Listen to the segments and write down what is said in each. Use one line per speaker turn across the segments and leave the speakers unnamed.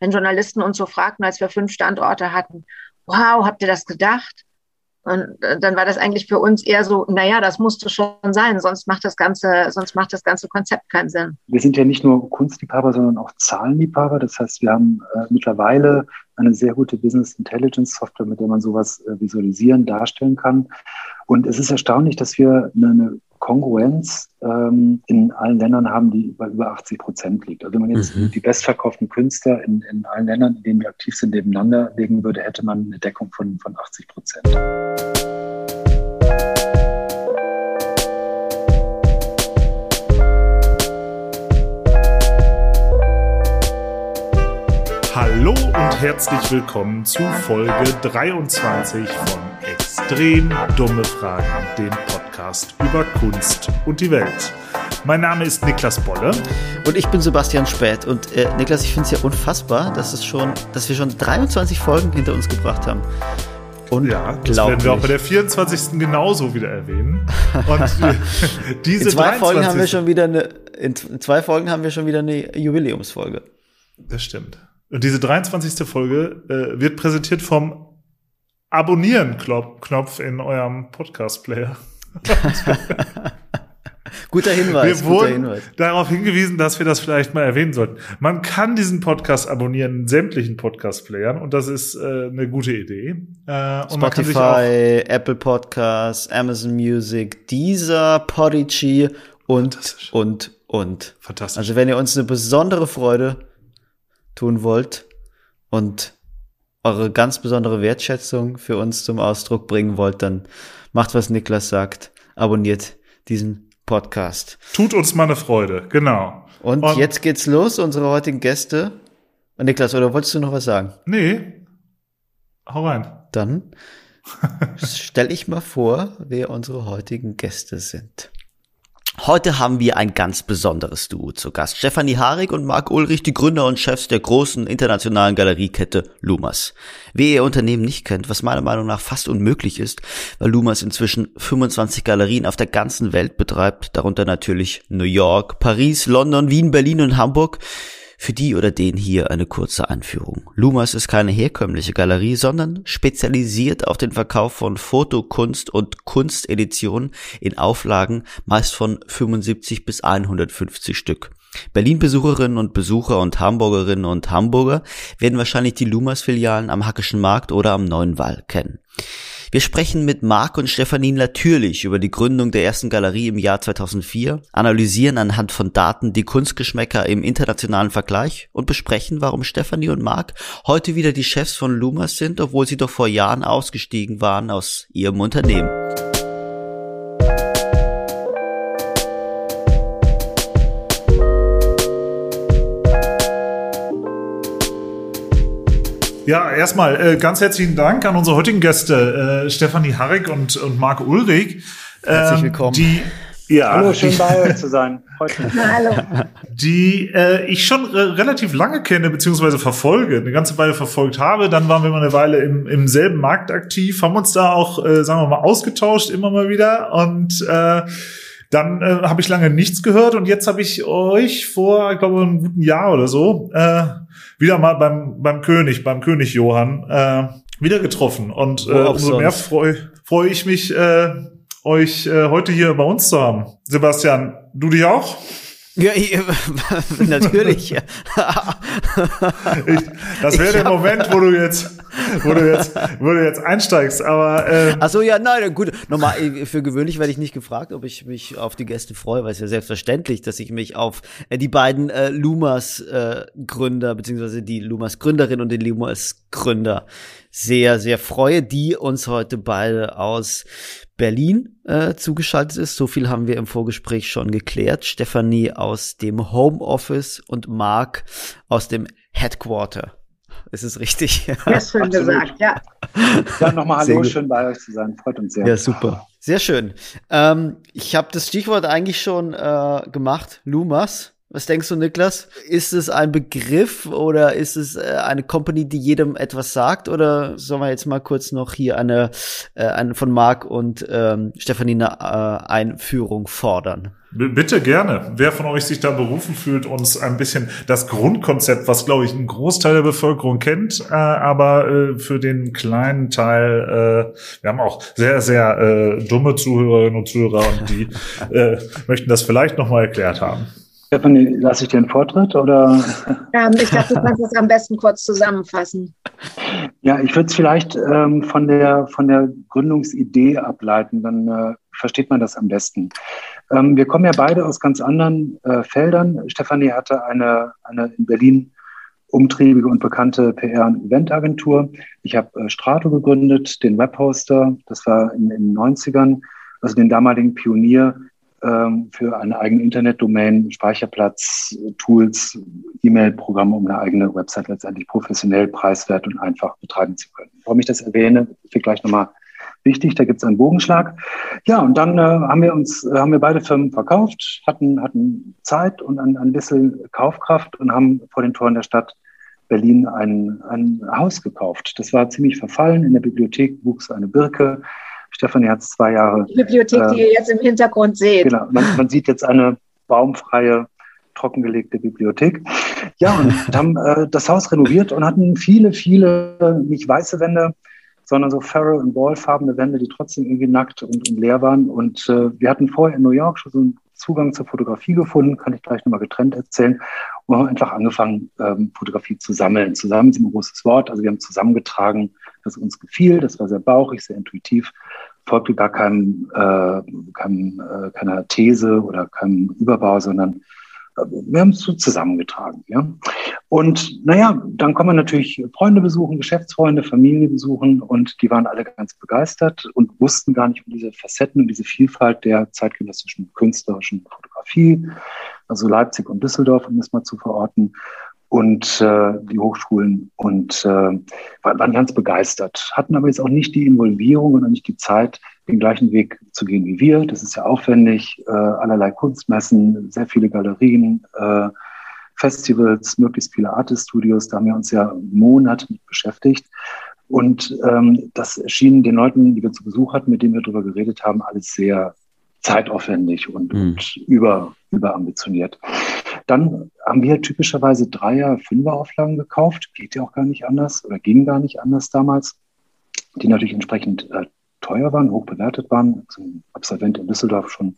wenn Journalisten uns so fragten, als wir fünf Standorte hatten, wow, habt ihr das gedacht? Und äh, dann war das eigentlich für uns eher so, naja, das musste schon sein, sonst macht das ganze, sonst macht das ganze Konzept keinen Sinn.
Wir sind ja nicht nur Kunstliebhaber, sondern auch Zahlenliebhaber. Das heißt, wir haben äh, mittlerweile eine sehr gute Business Intelligence Software, mit der man sowas äh, visualisieren, darstellen kann. Und es ist erstaunlich, dass wir eine, eine Kongruenz ähm, in allen Ländern haben, die bei über 80 Prozent liegt. Also wenn man jetzt mhm. die bestverkauften Künstler in, in allen Ländern, in denen wir aktiv sind, nebeneinander legen würde, hätte man eine Deckung von, von 80 Prozent.
Hallo und herzlich willkommen zu Folge 23 von Extrem Dumme Fragen, dem Podcast über Kunst und die Welt. Mein Name ist Niklas Bolle.
Und ich bin Sebastian Späth. Und äh, Niklas, ich finde es ja unfassbar, dass, es schon, dass wir schon 23 Folgen hinter uns gebracht haben.
Und ja, das werden wir auch bei der 24. genauso wieder erwähnen. Und
diese in zwei Folgen haben wir schon wieder eine, in zwei Folgen haben wir schon wieder eine Jubiläumsfolge.
Das stimmt. Und diese 23. Folge äh, wird präsentiert vom Abonnieren-Knopf in eurem Podcast-Player.
guter Hinweis.
Wir wurden Hinweis. darauf hingewiesen, dass wir das vielleicht mal erwähnen sollten. Man kann diesen Podcast abonnieren in sämtlichen Podcast-Playern und das ist äh, eine gute Idee.
Äh, Spotify, Apple Podcasts, Amazon Music, Deezer, Podigy und, und, und.
Fantastisch.
Also wenn ihr uns eine besondere Freude tun wollt und eure ganz besondere Wertschätzung für uns zum Ausdruck bringen wollt, dann macht, was Niklas sagt. Abonniert diesen Podcast.
Tut uns mal eine Freude, genau.
Und, und jetzt geht's los, unsere heutigen Gäste. Niklas, oder wolltest du noch was sagen?
Nee. Hau rein.
Dann stell ich mal vor, wer unsere heutigen Gäste sind. Heute haben wir ein ganz besonderes Duo zu Gast. Stefanie Harig und Marc Ulrich, die Gründer und Chefs der großen internationalen Galeriekette Lumas. Wer ihr Unternehmen nicht kennt, was meiner Meinung nach fast unmöglich ist, weil Lumas inzwischen 25 Galerien auf der ganzen Welt betreibt, darunter natürlich New York, Paris, London, Wien, Berlin und Hamburg, für die oder den hier eine kurze Einführung. Lumas ist keine herkömmliche Galerie, sondern spezialisiert auf den Verkauf von Fotokunst und Kunsteditionen in Auflagen meist von 75 bis 150 Stück. Berlin-Besucherinnen und Besucher und Hamburgerinnen und Hamburger werden wahrscheinlich die Lumas-Filialen am Hackischen Markt oder am Neuen Wall kennen. Wir sprechen mit Marc und Stefanie natürlich über die Gründung der ersten Galerie im Jahr 2004, analysieren anhand von Daten die Kunstgeschmäcker im internationalen Vergleich und besprechen, warum Stefanie und Marc heute wieder die Chefs von Lumas sind, obwohl sie doch vor Jahren ausgestiegen waren aus ihrem Unternehmen.
Ja, erstmal äh, ganz herzlichen Dank an unsere heutigen Gäste, äh, Stefanie Harrig und, und Marc Ulrich.
Ähm, Herzlich willkommen.
Die,
ja, Hallo, schön bei euch zu sein.
Hallo.
Die äh, ich schon relativ lange kenne, beziehungsweise verfolge, eine ganze Weile verfolgt habe. Dann waren wir mal eine Weile im, im selben Markt aktiv, haben uns da auch, äh, sagen wir mal, ausgetauscht, immer mal wieder. Und äh, dann äh, habe ich lange nichts gehört und jetzt habe ich euch vor, ich glaube, einem guten Jahr oder so äh, wieder mal beim, beim König, beim König Johann, äh, wieder getroffen. Und äh, umso mehr freue freu ich mich, äh, euch äh, heute hier bei uns zu haben. Sebastian, du dich auch?
Ja, ich, natürlich. ich,
das wäre der Moment, wo du jetzt, wo du jetzt, wo du jetzt einsteigst. Aber
äh, ach so, ja, nein, gut. Normal, für gewöhnlich werde ich nicht gefragt, ob ich mich auf die Gäste freue, weil es ja selbstverständlich, dass ich mich auf äh, die beiden äh, Lumas äh, Gründer beziehungsweise die Lumas Gründerin und den Lumas Gründer sehr, sehr freue, die uns heute beide aus Berlin äh, zugeschaltet ist. So viel haben wir im Vorgespräch schon geklärt. Stefanie aus dem Homeoffice und Marc aus dem Headquarter. Ist es richtig?
Ja, schön gesagt, ja.
Dann nochmal Hallo, schön bei euch zu sein. Freut uns sehr.
Ja, super. Sehr schön. Ähm, ich habe das Stichwort eigentlich schon äh, gemacht, Lumas. Was denkst du, Niklas? Ist es ein Begriff oder ist es äh, eine Company, die jedem etwas sagt? Oder sollen wir jetzt mal kurz noch hier eine, äh, eine von Marc und ähm, Stefanie eine äh, Einführung fordern?
Bitte gerne. Wer von euch sich da berufen fühlt, uns ein bisschen das Grundkonzept, was glaube ich ein Großteil der Bevölkerung kennt, äh, aber äh, für den kleinen Teil, äh, wir haben auch sehr, sehr äh, dumme Zuhörerinnen und Zuhörer und die äh, möchten das vielleicht nochmal erklärt haben.
Stefanie, lasse ich dir einen Vortritt oder?
Ähm, ich glaube, du kannst es am besten kurz zusammenfassen.
Ja, ich würde es vielleicht ähm, von, der, von der Gründungsidee ableiten, dann äh, versteht man das am besten. Ähm, wir kommen ja beide aus ganz anderen äh, Feldern. Stefanie hatte eine, eine in Berlin umtriebige und bekannte PR- und Eventagentur. Ich habe äh, Strato gegründet, den Webhoster, das war in, in den 90ern, also den damaligen Pionier ähm, für eine eigene Internetdomain, Speicherplatz, Tools, E-Mail-Programme, um eine eigene Website letztendlich professionell, preiswert und einfach betreiben zu können. Warum ich das erwähne, wird gleich nochmal wichtig. Da gibt es einen Bogenschlag. Ja, und dann äh, haben wir uns, äh, haben wir beide Firmen verkauft, hatten, hatten Zeit und ein, ein bisschen Kaufkraft und haben vor den Toren der Stadt Berlin ein, ein Haus gekauft. Das war ziemlich verfallen. In der Bibliothek wuchs eine Birke. Stefanie hat es zwei Jahre.
Die Bibliothek, äh, die ihr jetzt im Hintergrund seht.
Genau, man, man sieht jetzt eine baumfreie, trockengelegte Bibliothek. Ja, und haben äh, das Haus renoviert und hatten viele, viele, nicht weiße Wände, sondern so Farrow- und Ballfarbene Wände, die trotzdem irgendwie nackt und, und leer waren. Und äh, wir hatten vorher in New York schon so einen Zugang zur Fotografie gefunden, kann ich gleich nochmal getrennt erzählen. Und haben einfach angefangen, ähm, Fotografie zu sammeln. Zusammen ist ein großes Wort. Also wir haben zusammengetragen, was uns gefiel. Das war sehr bauchig, sehr intuitiv, folgte gar keinem, äh, keinem, äh, keiner These oder keinem Überbau, sondern äh, wir haben es so zusammengetragen. Ja? Und naja, dann kann man natürlich Freunde besuchen, Geschäftsfreunde, Familie besuchen und die waren alle ganz begeistert und wussten gar nicht um diese Facetten und diese Vielfalt der zeitgenössischen künstlerischen Fotografie, also Leipzig und Düsseldorf, um das mal zu verorten und äh, die Hochschulen und äh, waren ganz begeistert, hatten aber jetzt auch nicht die Involvierung und auch nicht die Zeit, den gleichen Weg zu gehen wie wir. Das ist ja aufwendig, äh, allerlei Kunstmessen, sehr viele Galerien, äh, Festivals, möglichst viele Artist-Studios, da haben wir uns ja Monate mit beschäftigt. Und ähm, das erschien den Leuten, die wir zu Besuch hatten, mit denen wir darüber geredet haben, alles sehr zeitaufwendig und, mhm. und über, überambitioniert. Dann haben wir typischerweise Dreier-, Fünfer-Auflagen gekauft. Geht ja auch gar nicht anders oder ging gar nicht anders damals. Die natürlich entsprechend äh, teuer waren, hoch bewertet waren. Ein Absolvent in Düsseldorf schon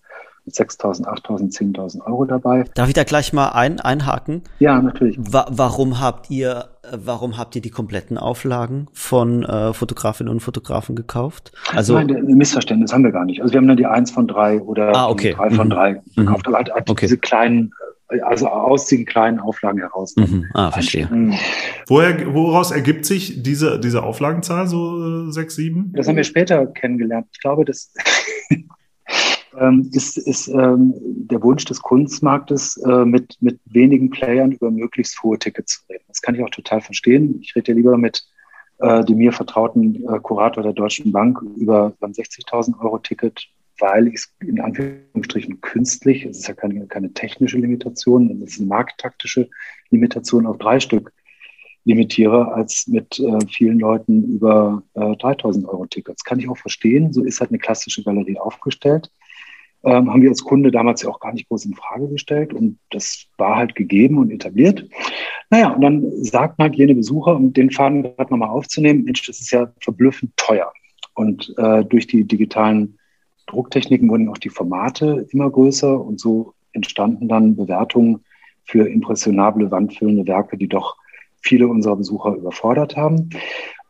mit 6.000, 8.000, 10.000 Euro dabei.
Darf ich da gleich mal ein, einhaken?
Ja, natürlich.
Wa warum habt ihr, warum habt ihr die kompletten Auflagen von äh, Fotografinnen und Fotografen gekauft?
Also Nein, ein Missverständnis haben wir gar nicht. Also wir haben dann die eins von drei oder
ah, okay.
drei von mhm. drei gekauft, mhm. aber halt, halt okay. diese kleinen also aus den kleinen Auflagen heraus.
Mhm. Ah, verstehe. Mhm.
Woher, woraus ergibt sich diese, diese Auflagenzahl, so äh, sechs, sieben?
Das haben wir später kennengelernt. Ich glaube, das ähm, ist, ist ähm, der Wunsch des Kunstmarktes, äh, mit, mit wenigen Playern über möglichst hohe Tickets zu reden. Das kann ich auch total verstehen. Ich rede ja lieber mit äh, dem mir vertrauten äh, Kurator der Deutschen Bank über beim 60.000 Euro Ticket weil ich es in Anführungsstrichen künstlich, es ist ja keine, keine technische Limitation, es ist eine markttaktische Limitation auf drei Stück limitiere, als mit äh, vielen Leuten über äh, 3000 Euro Tickets. Kann ich auch verstehen, so ist halt eine klassische Galerie aufgestellt. Ähm, haben wir als Kunde damals ja auch gar nicht groß in Frage gestellt und das war halt gegeben und etabliert. Naja, und dann sagt man halt jene Besucher, um den Faden gerade nochmal aufzunehmen, Mensch, das ist ja verblüffend teuer. Und äh, durch die digitalen Drucktechniken wurden auch die Formate immer größer und so entstanden dann Bewertungen für impressionable, wandfüllende Werke, die doch viele unserer Besucher überfordert haben.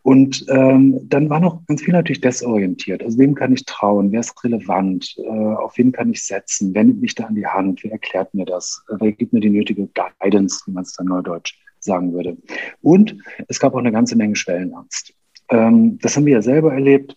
Und ähm, dann war noch ganz viel natürlich desorientiert. Also wem kann ich trauen? Wer ist relevant? Äh, auf wen kann ich setzen? Wer nimmt mich da an die Hand? Wer erklärt mir das? Wer gibt mir die nötige Guidance, wie man es dann neudeutsch sagen würde? Und es gab auch eine ganze Menge Schwellenangst. Ähm, das haben wir ja selber erlebt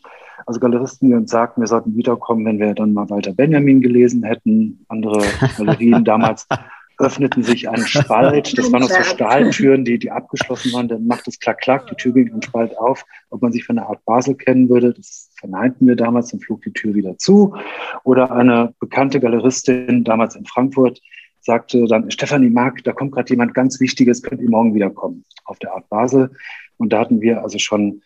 also Galeristen, die uns sagten, wir sollten wiederkommen, wenn wir dann mal Walter Benjamin gelesen hätten. Andere Galerien damals öffneten sich ein Spalt. Das waren noch so Stahltüren, die, die abgeschlossen waren. Dann macht es klack, klack, die Tür ging ein Spalt auf. Ob man sich von der Art Basel kennen würde, das verneinten wir damals, dann flog die Tür wieder zu. Oder eine bekannte Galeristin damals in Frankfurt, sagte dann, Stefanie Mark, da kommt gerade jemand ganz Wichtiges, könnt ihr morgen wiederkommen auf der Art Basel. Und da hatten wir also schon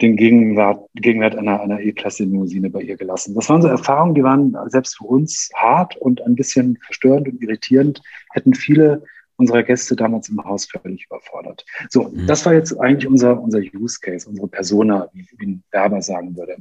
den Gegenwert, Gegenwert einer, einer E-Klasse-Limousine bei ihr gelassen. Das waren so Erfahrungen, die waren selbst für uns hart und ein bisschen verstörend und irritierend, hätten viele unserer Gäste damals im Haus völlig überfordert. So, mhm. das war jetzt eigentlich unser, unser Use Case, unsere Persona, wie, wie ein Werber sagen würde.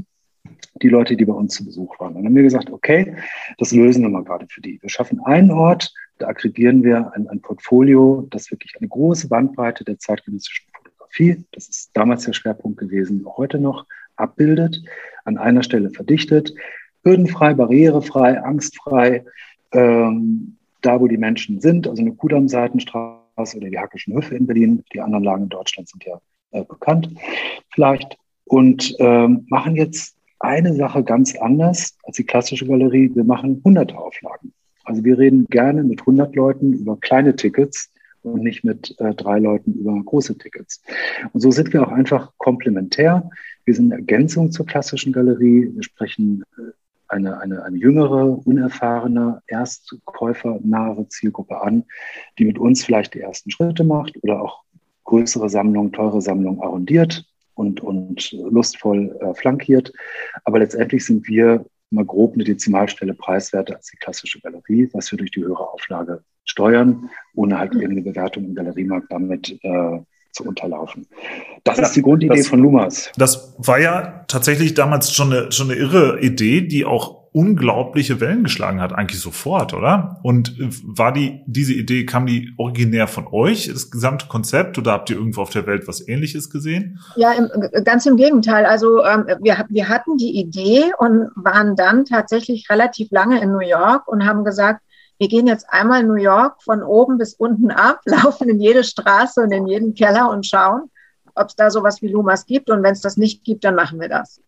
Die Leute, die bei uns zu Besuch waren. Und dann haben wir gesagt, okay, das lösen wir mal gerade für die. Wir schaffen einen Ort, da aggregieren wir ein, ein Portfolio, das wirklich eine große Bandbreite der zeitgenössischen Fotografie, das ist damals der Schwerpunkt gewesen, heute noch, abbildet, an einer Stelle verdichtet, hürdenfrei, barrierefrei, angstfrei, ähm, da wo die Menschen sind, also eine Kudamm-Seitenstraße oder die Hackischen Höfe in Berlin, die anderen Lagen in Deutschland sind ja äh, bekannt vielleicht, und ähm, machen jetzt eine Sache ganz anders als die klassische Galerie. Wir machen hunderte Auflagen. Also wir reden gerne mit 100 Leuten über kleine Tickets und nicht mit äh, drei Leuten über große Tickets. Und so sind wir auch einfach komplementär. Wir sind eine Ergänzung zur klassischen Galerie. Wir sprechen äh, eine, eine, eine jüngere, unerfahrene, erstkäufernahe Zielgruppe an, die mit uns vielleicht die ersten Schritte macht oder auch größere Sammlungen, teure Sammlungen arrondiert und, und lustvoll äh, flankiert. Aber letztendlich sind wir mal grob eine Dezimalstelle preiswerter als die klassische Galerie, was wir durch die höhere Auflage steuern, ohne halt irgendeine Bewertung im Galeriemarkt damit äh, zu unterlaufen. Das ja, ist die Grundidee das, von Lumas.
Das war ja tatsächlich damals schon eine, schon eine irre Idee, die auch unglaubliche Wellen geschlagen hat, eigentlich sofort, oder? Und äh, war die, diese Idee, kam die originär von euch, das gesamte Konzept, oder habt ihr irgendwo auf der Welt was ähnliches gesehen?
Ja, im, ganz im Gegenteil. Also ähm, wir, wir hatten die Idee und waren dann tatsächlich relativ lange in New York und haben gesagt, wir gehen jetzt einmal New York von oben bis unten ab, laufen in jede Straße und in jeden Keller und schauen, ob es da sowas wie Lumas gibt. Und wenn es das nicht gibt, dann machen wir das.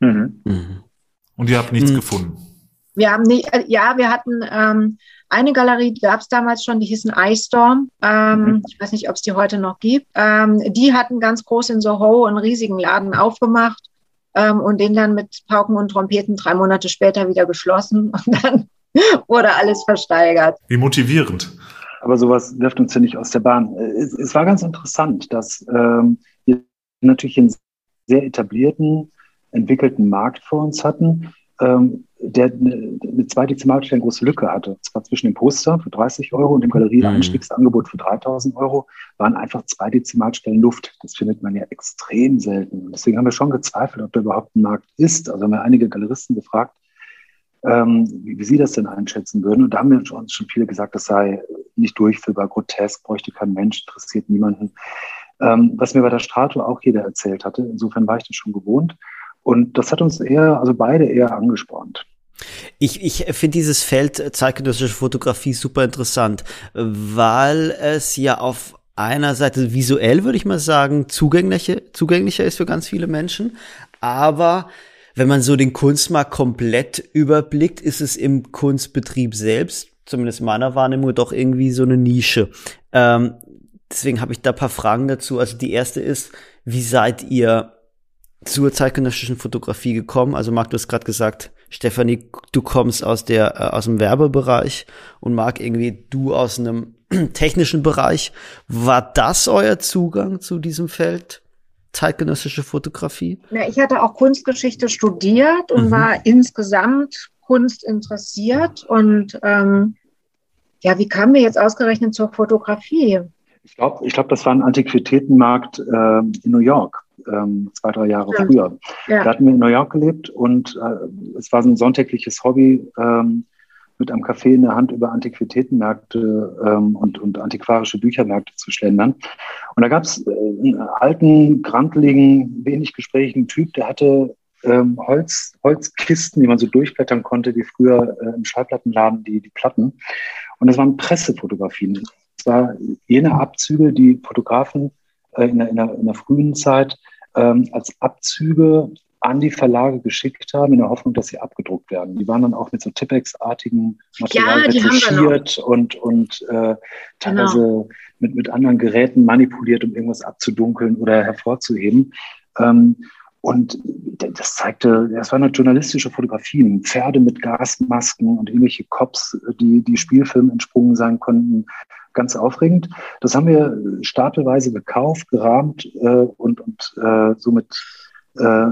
Mhm. Mhm. Und ihr habt nichts mhm. gefunden?
Wir haben nicht, äh, ja, wir hatten ähm, eine Galerie, die gab es damals schon, die hießen Ice Storm. Ähm, mhm. Ich weiß nicht, ob es die heute noch gibt. Ähm, die hatten ganz groß in Soho einen riesigen Laden aufgemacht ähm, und den dann mit Pauken und Trompeten drei Monate später wieder geschlossen. Und dann wurde alles versteigert.
Wie motivierend.
Aber sowas wirft uns ja nicht aus der Bahn. Es, es war ganz interessant, dass ähm, wir natürlich einen sehr etablierten, entwickelten Markt vor uns hatten, ähm, der eine, eine zwei Dezimalstellen große Lücke hatte. Und zwar zwischen dem Poster für 30 Euro und dem Galerieeinstiegsangebot für 3000 Euro waren einfach zwei Dezimalstellen Luft. Das findet man ja extrem selten. Und deswegen haben wir schon gezweifelt, ob da überhaupt ein Markt ist. Also haben wir einige Galeristen gefragt, ähm, wie, Sie das denn einschätzen würden. Und da haben wir uns schon viele gesagt, das sei nicht durchführbar, grotesk, bräuchte kein Mensch, interessiert niemanden. Ähm, was mir bei der Strato auch jeder erzählt hatte. Insofern war ich das schon gewohnt. Und das hat uns eher, also beide eher angespornt.
Ich, ich finde dieses Feld zeitgenössische Fotografie super interessant, weil es ja auf einer Seite visuell, würde ich mal sagen, zugänglicher, zugänglicher ist für ganz viele Menschen, aber wenn man so den Kunstmarkt komplett überblickt, ist es im Kunstbetrieb selbst, zumindest meiner Wahrnehmung, doch irgendwie so eine Nische. Ähm, deswegen habe ich da paar Fragen dazu. Also die erste ist, wie seid ihr zur zeitgenössischen Fotografie gekommen? Also Marc, du hast gerade gesagt, Stefanie, du kommst aus der äh, aus dem Werbebereich und Marc irgendwie du aus einem technischen Bereich. War das euer Zugang zu diesem Feld? Zeitgenössische Fotografie?
Ja, ich hatte auch Kunstgeschichte studiert und mhm. war insgesamt Kunst interessiert. Und ähm, ja, wie kamen wir jetzt ausgerechnet zur Fotografie?
Ich glaube, ich glaub, das war ein Antiquitätenmarkt äh, in New York, ähm, zwei, drei Jahre ja. früher. Ja. Da hatten wir in New York gelebt und äh, es war so ein sonntägliches Hobby, ähm, mit einem Café in der Hand über Antiquitätenmärkte ähm, und, und antiquarische Büchermärkte zu schlendern. Und da gab es äh, einen alten, granteligen, wenig gesprächigen Typ, der hatte ähm, Holz, Holzkisten, die man so durchblättern konnte, wie früher äh, im Schallplattenladen die, die Platten. Und das waren Pressefotografien. Das war jene Abzüge, die Fotografen äh, in, der, in, der, in der frühen Zeit ähm, als Abzüge an die Verlage geschickt haben, in der Hoffnung, dass sie abgedruckt werden. Die waren dann auch mit so Tippex-artigen Material ja, retuschiert und, und äh, teilweise genau. mit, mit anderen Geräten manipuliert, um irgendwas abzudunkeln oder hervorzuheben. Ähm, Und das zeigte, das waren journalistische Fotografien, Pferde mit Gasmasken und irgendwelche Cops, die, die Spielfilmen entsprungen sein konnten. Ganz aufregend. Das haben wir stapelweise gekauft, gerahmt äh, und, und äh, somit äh,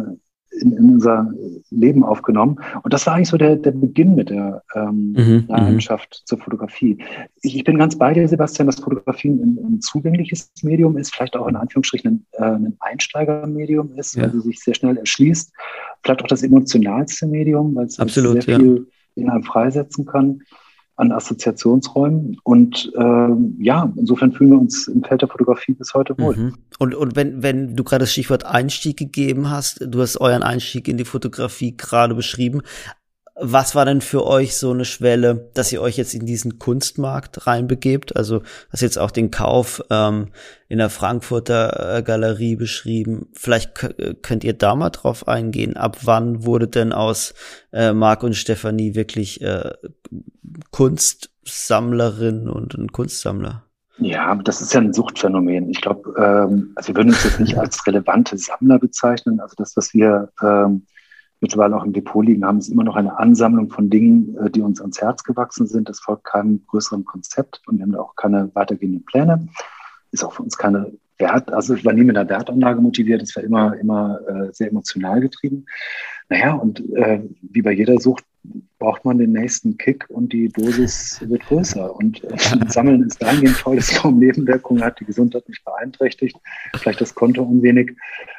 in, in unser Leben aufgenommen. Und das war eigentlich so der, der Beginn mit der ähm, mhm, mhm. Leidenschaft zur Fotografie. Ich, ich, bin ganz bei dir, Sebastian, dass Fotografie ein, ein zugängliches Medium ist, vielleicht auch in Anführungsstrichen ein, äh, ein Einsteigermedium ist, ja. weil sie sich sehr schnell erschließt. Vielleicht auch das emotionalste Medium, weil es sehr viel in einem freisetzen kann an Assoziationsräumen. Und äh, ja, insofern fühlen wir uns im Feld der Fotografie bis heute wohl. Mhm.
Und, und wenn, wenn du gerade das Stichwort Einstieg gegeben hast, du hast euren Einstieg in die Fotografie gerade beschrieben. Was war denn für euch so eine Schwelle, dass ihr euch jetzt in diesen Kunstmarkt reinbegebt? Also hast jetzt auch den Kauf ähm, in der Frankfurter äh, Galerie beschrieben. Vielleicht könnt ihr da mal drauf eingehen. Ab wann wurde denn aus äh, Marc und Stefanie wirklich äh, Kunstsammlerin und ein Kunstsammler?
Ja, das ist ja ein Suchtphänomen. Ich glaube, ähm, also wir würden uns jetzt nicht als relevante Sammler bezeichnen. Also das, was wir ähm, mittlerweile auch im Depot liegen haben, ist immer noch eine Ansammlung von Dingen, äh, die uns ans Herz gewachsen sind. Das folgt keinem größeren Konzept und wir haben da auch keine weitergehenden Pläne. Ist auch für uns keine Wert, also ich war nie mit einer Wertanlage motiviert, es war immer, immer äh, sehr emotional getrieben. Naja, und äh, wie bei jeder Sucht braucht man den nächsten Kick und die Dosis wird größer. Und äh, Sammeln ist dahingehend toll, dass kaum Nebenwirkungen hat, die Gesundheit nicht beeinträchtigt, vielleicht das Konto ein wenig.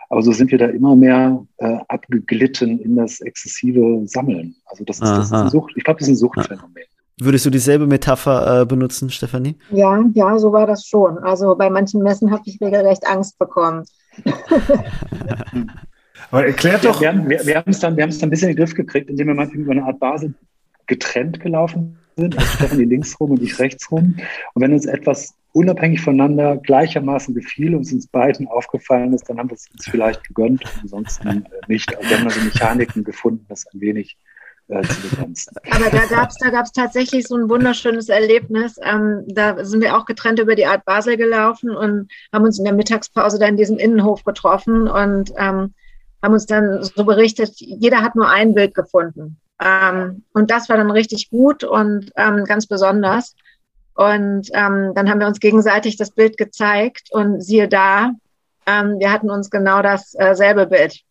Aber so sind wir da immer mehr äh, abgeglitten in das exzessive Sammeln. Also das ist, das ist eine Sucht. Ich glaube, das ist ein Suchtphänomen.
Würdest du dieselbe Metapher äh, benutzen, Stefanie?
Ja, ja, so war das schon. Also bei manchen Messen habe ich regelrecht Angst bekommen.
Aber erklärt doch.
Wir, wir, wir, wir haben es dann, wir haben es dann ein bisschen in den Griff gekriegt, indem wir manchmal über eine Art Basis getrennt gelaufen sind. Also Stefanie links rum und ich rechts rum. Und wenn uns etwas unabhängig voneinander gleichermaßen gefiel und es uns beiden aufgefallen ist, dann haben wir es uns vielleicht gegönnt, ansonsten äh, nicht. Also wir haben also Mechaniken gefunden, das ein wenig äh, zu begrenzen.
Aber da gab es da gab's tatsächlich so ein wunderschönes Erlebnis. Ähm, da sind wir auch getrennt über die Art Basel gelaufen und haben uns in der Mittagspause da in diesem Innenhof getroffen und ähm, haben uns dann so berichtet, jeder hat nur ein Bild gefunden. Ähm, und das war dann richtig gut und ähm, ganz besonders. Und ähm, dann haben wir uns gegenseitig das Bild gezeigt und siehe da, ähm, wir hatten uns genau dasselbe äh, Bild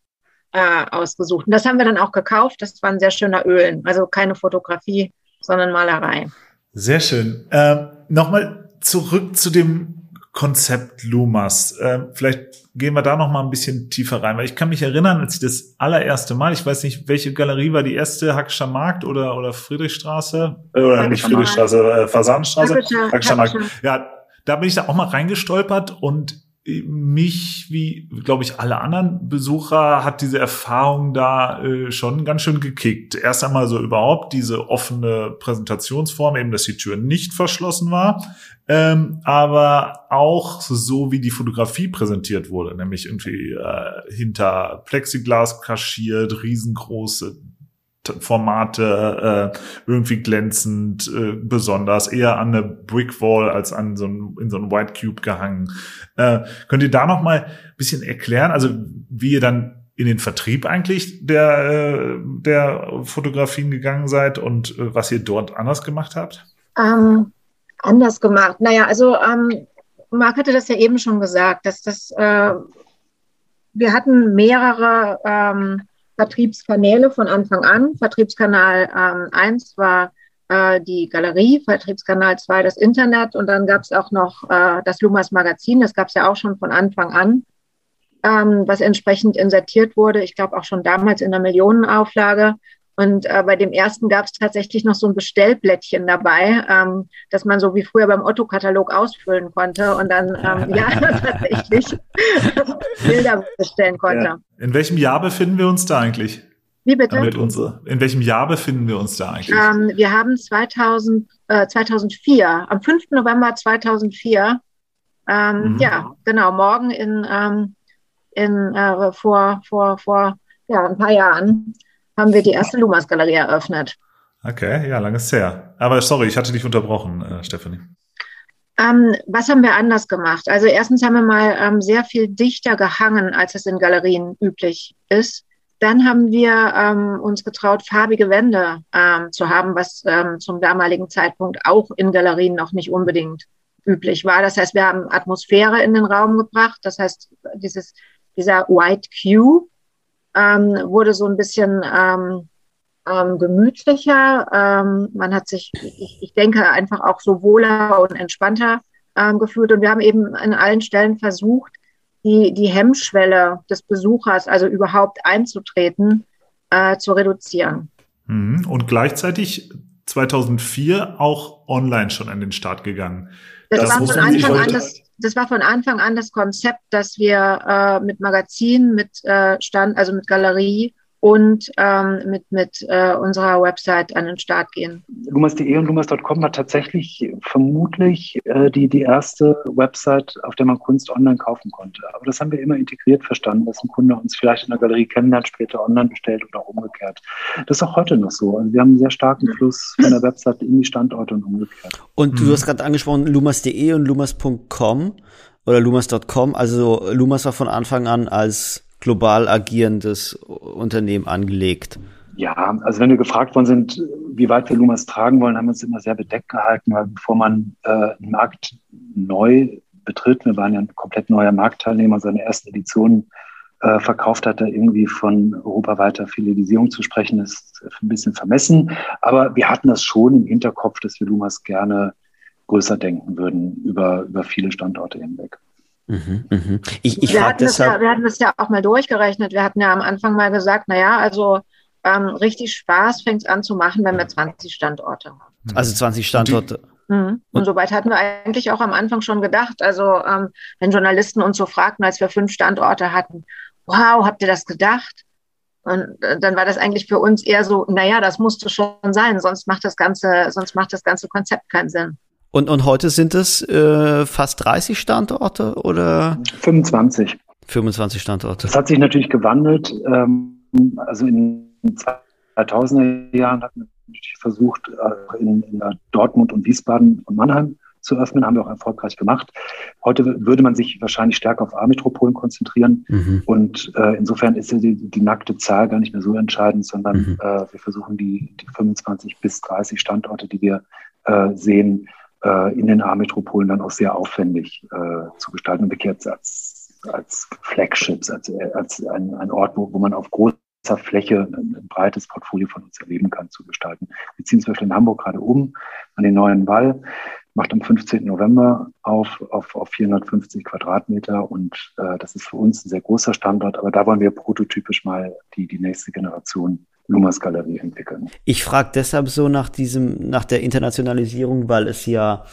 äh, ausgesucht. Und das haben wir dann auch gekauft. Das war ein sehr schöner Ölen. Also keine Fotografie, sondern Malerei.
Sehr schön. Ähm, Nochmal zurück zu dem Konzept Lumas. Ähm, vielleicht gehen wir da noch mal ein bisschen tiefer rein, weil ich kann mich erinnern, als ich das allererste Mal, ich weiß nicht, welche Galerie war die erste, Hackscher Markt oder, oder Friedrichstraße, äh, oder nicht Friedrichstraße, äh, Fasanstraße, Hackscher Markt. Ja, da bin ich da auch mal reingestolpert und mich, wie glaube ich alle anderen Besucher, hat diese Erfahrung da äh, schon ganz schön gekickt. Erst einmal so überhaupt diese offene Präsentationsform, eben dass die Tür nicht verschlossen war, ähm, aber auch so wie die Fotografie präsentiert wurde, nämlich irgendwie äh, hinter Plexiglas kaschiert, riesengroße Formate äh, irgendwie glänzend, äh, besonders eher an eine Brickwall als an so ein, in so ein White Cube gehangen. Äh, könnt ihr da noch mal ein bisschen erklären, also wie ihr dann in den Vertrieb eigentlich der, äh, der Fotografien gegangen seid und äh, was ihr dort anders gemacht habt?
Ähm, anders gemacht. Naja, also ähm, Marc hatte das ja eben schon gesagt, dass das äh, wir hatten mehrere ähm, Vertriebskanäle von Anfang an. Vertriebskanal ähm, 1 war äh, die Galerie, Vertriebskanal 2 das Internet und dann gab es auch noch äh, das Lumas Magazin, das gab es ja auch schon von Anfang an, ähm, was entsprechend insertiert wurde. Ich glaube auch schon damals in der Millionenauflage. Und äh, bei dem ersten gab es tatsächlich noch so ein Bestellblättchen dabei, ähm, dass man so wie früher beim Otto-Katalog ausfüllen konnte und dann ähm, ja tatsächlich Bilder bestellen konnte. Ja.
In welchem Jahr befinden wir uns da eigentlich?
Wie bitte?
Damit unsere, in welchem Jahr befinden wir uns da eigentlich?
Ähm, wir haben 2000, äh, 2004, am 5. November 2004, ähm, mhm. ja, genau, morgen in, ähm, in äh, vor, vor, vor ja, ein paar Jahren haben wir die erste Lumas-Galerie eröffnet.
Okay, ja, lange ist her. Aber sorry, ich hatte dich unterbrochen, äh, Stephanie.
Ähm, was haben wir anders gemacht? Also erstens haben wir mal ähm, sehr viel dichter gehangen, als es in Galerien üblich ist. Dann haben wir ähm, uns getraut, farbige Wände ähm, zu haben, was ähm, zum damaligen Zeitpunkt auch in Galerien noch nicht unbedingt üblich war. Das heißt, wir haben Atmosphäre in den Raum gebracht. Das heißt, dieses, dieser White Q ähm, wurde so ein bisschen ähm, ähm, gemütlicher. Ähm, man hat sich, ich, ich denke, einfach auch so wohler und entspannter ähm, gefühlt. Und wir haben eben an allen Stellen versucht, die, die Hemmschwelle des Besuchers, also überhaupt einzutreten, äh, zu reduzieren.
Mhm. Und gleichzeitig 2004 auch online schon an den Start gegangen.
Das, das, war, von Anfang an das, das war von Anfang an das Konzept, dass wir äh, mit Magazin, mit äh, Stand, also mit Galerie und ähm, mit, mit äh, unserer Website an den Start gehen.
Lumas.de und Lumas.com war tatsächlich vermutlich äh, die, die erste Website, auf der man Kunst online kaufen konnte. Aber das haben wir immer integriert verstanden, dass ein Kunde uns vielleicht in der Galerie kennenlernt, später online bestellt oder umgekehrt. Das ist auch heute noch so. Also wir haben einen sehr starken Fluss von der Website in die Standorte und umgekehrt.
Und du mhm. hast gerade angesprochen, Lumas.de und Lumas.com oder Lumas.com. Also Lumas war von Anfang an als global agierendes Unternehmen angelegt?
Ja, also wenn wir gefragt worden sind, wie weit wir Lumas tragen wollen, haben wir uns immer sehr bedeckt gehalten, weil bevor man äh, einen Markt neu betritt, wir waren ja ein komplett neuer Marktteilnehmer, seine erste Edition äh, verkauft hat, da irgendwie von europaweiter Filialisierung zu sprechen, ist ein bisschen vermessen. Aber wir hatten das schon im Hinterkopf, dass wir Lumas gerne größer denken würden über, über viele Standorte hinweg.
Mhm, mhm. Ich, ich wir, hatten deshalb, ja, wir hatten das ja auch mal durchgerechnet. Wir hatten ja am Anfang mal gesagt, naja, also ähm, richtig Spaß fängt es an zu machen, wenn wir 20 Standorte haben.
Also 20 Standorte.
Mhm. Und, und soweit hatten wir eigentlich auch am Anfang schon gedacht. Also ähm, wenn Journalisten uns so fragten, als wir fünf Standorte hatten, wow, habt ihr das gedacht? Und äh, dann war das eigentlich für uns eher so, naja, das musste schon sein, sonst macht das ganze, sonst macht das ganze Konzept keinen Sinn.
Und, und heute sind es äh, fast 30 Standorte oder?
25.
25 Standorte.
Das hat sich natürlich gewandelt. Ähm, also in 2000er Jahren hatten wir natürlich versucht, in, in Dortmund und Wiesbaden und Mannheim zu öffnen, haben wir auch erfolgreich gemacht. Heute würde man sich wahrscheinlich stärker auf A-Metropolen konzentrieren. Mhm. Und äh, insofern ist die, die, nackte Zahl gar nicht mehr so entscheidend, sondern mhm. äh, wir versuchen die, die 25 bis 30 Standorte, die wir äh, sehen, in den A-Metropolen dann auch sehr aufwendig äh, zu gestalten und bekehrt als, als Flagships, als, als ein, ein Ort, wo, wo man auf großer Fläche ein, ein, breites Portfolio von uns erleben kann, zu gestalten. Wir ziehen zum Beispiel in Hamburg gerade um an den neuen Wall, macht am 15. November auf, auf, auf 450 Quadratmeter und äh, das ist für uns ein sehr großer Standort, aber da wollen wir prototypisch mal die, die nächste Generation Lumas Galerie entwickeln.
Ich frage deshalb so nach diesem, nach der Internationalisierung, weil es ja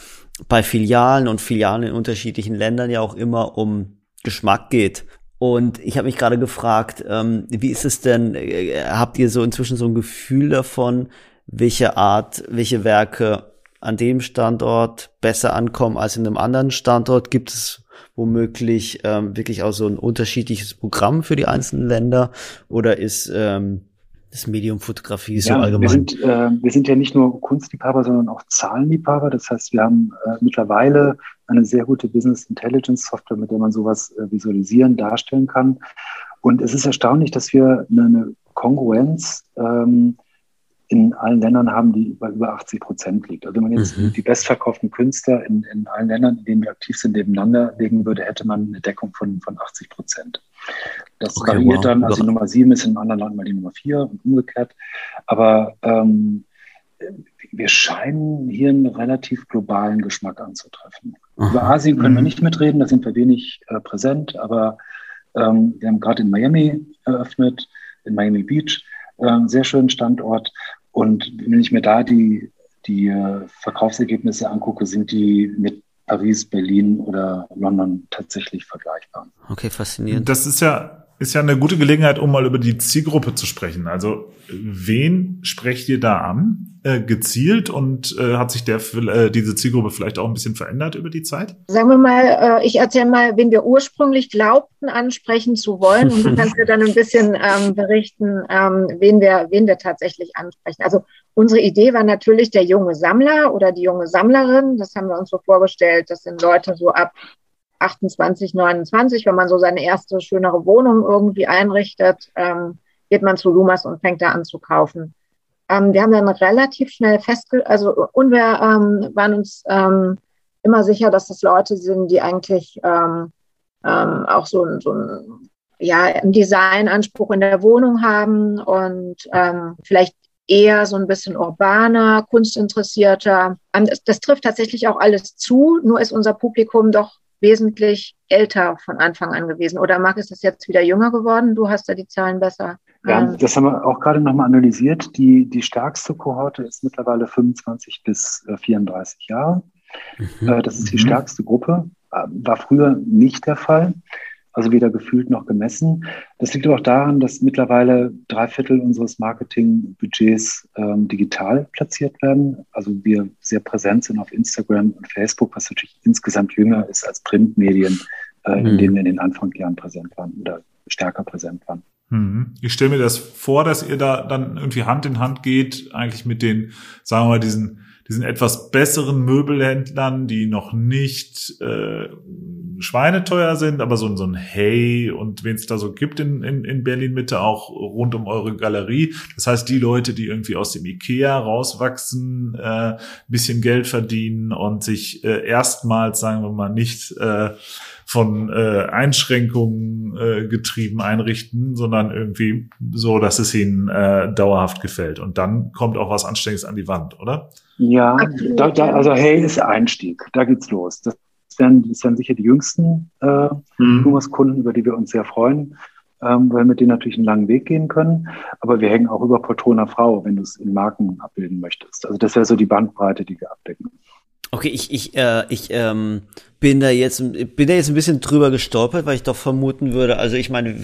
bei Filialen und Filialen in unterschiedlichen Ländern ja auch immer um Geschmack geht. Und ich habe mich gerade gefragt, ähm, wie ist es denn, äh, habt ihr so inzwischen so ein Gefühl davon, welche Art, welche Werke an dem Standort besser ankommen als in einem anderen Standort? Gibt es womöglich ähm, wirklich auch so ein unterschiedliches Programm für die einzelnen Länder? Oder ist ähm, das Medium Fotografie
ja,
so allgemein?
Wir sind, äh, wir sind ja nicht nur Kunstliebhaber, sondern auch Zahlenliebhaber. Das heißt, wir haben äh, mittlerweile eine sehr gute Business Intelligence Software, mit der man sowas äh, visualisieren, darstellen kann. Und es ist erstaunlich, dass wir eine, eine Kongruenz ähm, in allen Ländern haben, die bei über 80 Prozent liegt. Also wenn man jetzt mhm. die bestverkauften Künstler in, in allen Ländern, in denen wir aktiv sind, nebeneinander legen würde, hätte man eine Deckung von, von 80 Prozent. Das okay, variiert wow. dann, also die Nummer 7 ist in anderen Land mal die Nummer 4 und umgekehrt. Aber ähm, wir scheinen hier einen relativ globalen Geschmack anzutreffen. Aha. Über Asien können mhm. wir nicht mitreden, da sind wir wenig äh, präsent, aber ähm, wir haben gerade in Miami eröffnet, in Miami Beach, äh, einen sehr schönen Standort. Und wenn ich mir da die, die äh, Verkaufsergebnisse angucke, sind die mit Paris, Berlin oder London tatsächlich vergleichbar.
Okay, faszinierend.
Das ist ja ist ja eine gute Gelegenheit, um mal über die Zielgruppe zu sprechen. Also wen sprecht ihr da an, äh, gezielt und äh, hat sich der äh, diese Zielgruppe vielleicht auch ein bisschen verändert über die Zeit?
Sagen wir mal, äh, ich erzähle mal, wen wir ursprünglich glaubten ansprechen zu wollen und du kannst dir dann ein bisschen ähm, berichten, ähm, wen wir wen wir tatsächlich ansprechen. Also unsere Idee war natürlich der junge Sammler oder die junge Sammlerin. Das haben wir uns so vorgestellt. Das sind Leute so ab 28, 29, wenn man so seine erste schönere Wohnung irgendwie einrichtet, ähm, geht man zu Lumas und fängt da an zu kaufen. Ähm, wir haben dann relativ schnell festge, also und wir ähm, waren uns ähm, immer sicher, dass das Leute sind, die eigentlich ähm, ähm, auch so, ein, so ein ja, einen Designanspruch in der Wohnung haben und ähm, vielleicht eher so ein bisschen urbaner, kunstinteressierter. Das, das, trifft tatsächlich auch alles zu, nur ist unser Publikum doch wesentlich älter von Anfang an gewesen. Oder Marc, ist das jetzt wieder jünger geworden? Du hast da die Zahlen besser.
Ja, ähm, das haben wir auch gerade nochmal analysiert. Die, die stärkste Kohorte ist mittlerweile 25 bis 34 äh, Jahre. Mhm. Äh, das ist die mhm. stärkste Gruppe. Äh, war früher nicht der Fall also weder gefühlt noch gemessen. Das liegt aber auch daran, dass mittlerweile drei Viertel unseres Marketingbudgets ähm, digital platziert werden. Also wir sehr präsent sind auf Instagram und Facebook, was natürlich insgesamt jünger ist als Printmedien, äh, in mhm. denen wir in den Anfangsjahren präsent waren oder stärker präsent waren.
Mhm. Ich stelle mir das vor, dass ihr da dann irgendwie Hand in Hand geht, eigentlich mit den, sagen wir mal, diesen diesen etwas besseren Möbelhändlern, die noch nicht äh, schweineteuer sind, aber so, so ein Hey und wen es da so gibt in, in, in Berlin Mitte, auch rund um eure Galerie. Das heißt, die Leute, die irgendwie aus dem Ikea rauswachsen, äh, bisschen Geld verdienen und sich äh, erstmals, sagen wir mal, nicht äh, von äh, Einschränkungen äh, getrieben einrichten, sondern irgendwie so, dass es ihnen äh, dauerhaft gefällt. Und dann kommt auch was Anständiges an die Wand, oder?
Ja, da, da, also Hey ist der Einstieg. Da geht's los. Das werden, das werden sicher die jüngsten äh, mhm. Lumas-Kunden, über die wir uns sehr freuen, ähm, weil wir mit denen natürlich einen langen Weg gehen können. Aber wir hängen auch über Portona Frau, wenn du es in Marken abbilden möchtest. Also das wäre so die Bandbreite, die wir abdecken.
Okay, ich, ich, äh, ich ähm, bin da jetzt bin da jetzt ein bisschen drüber gestolpert, weil ich doch vermuten würde, also ich meine,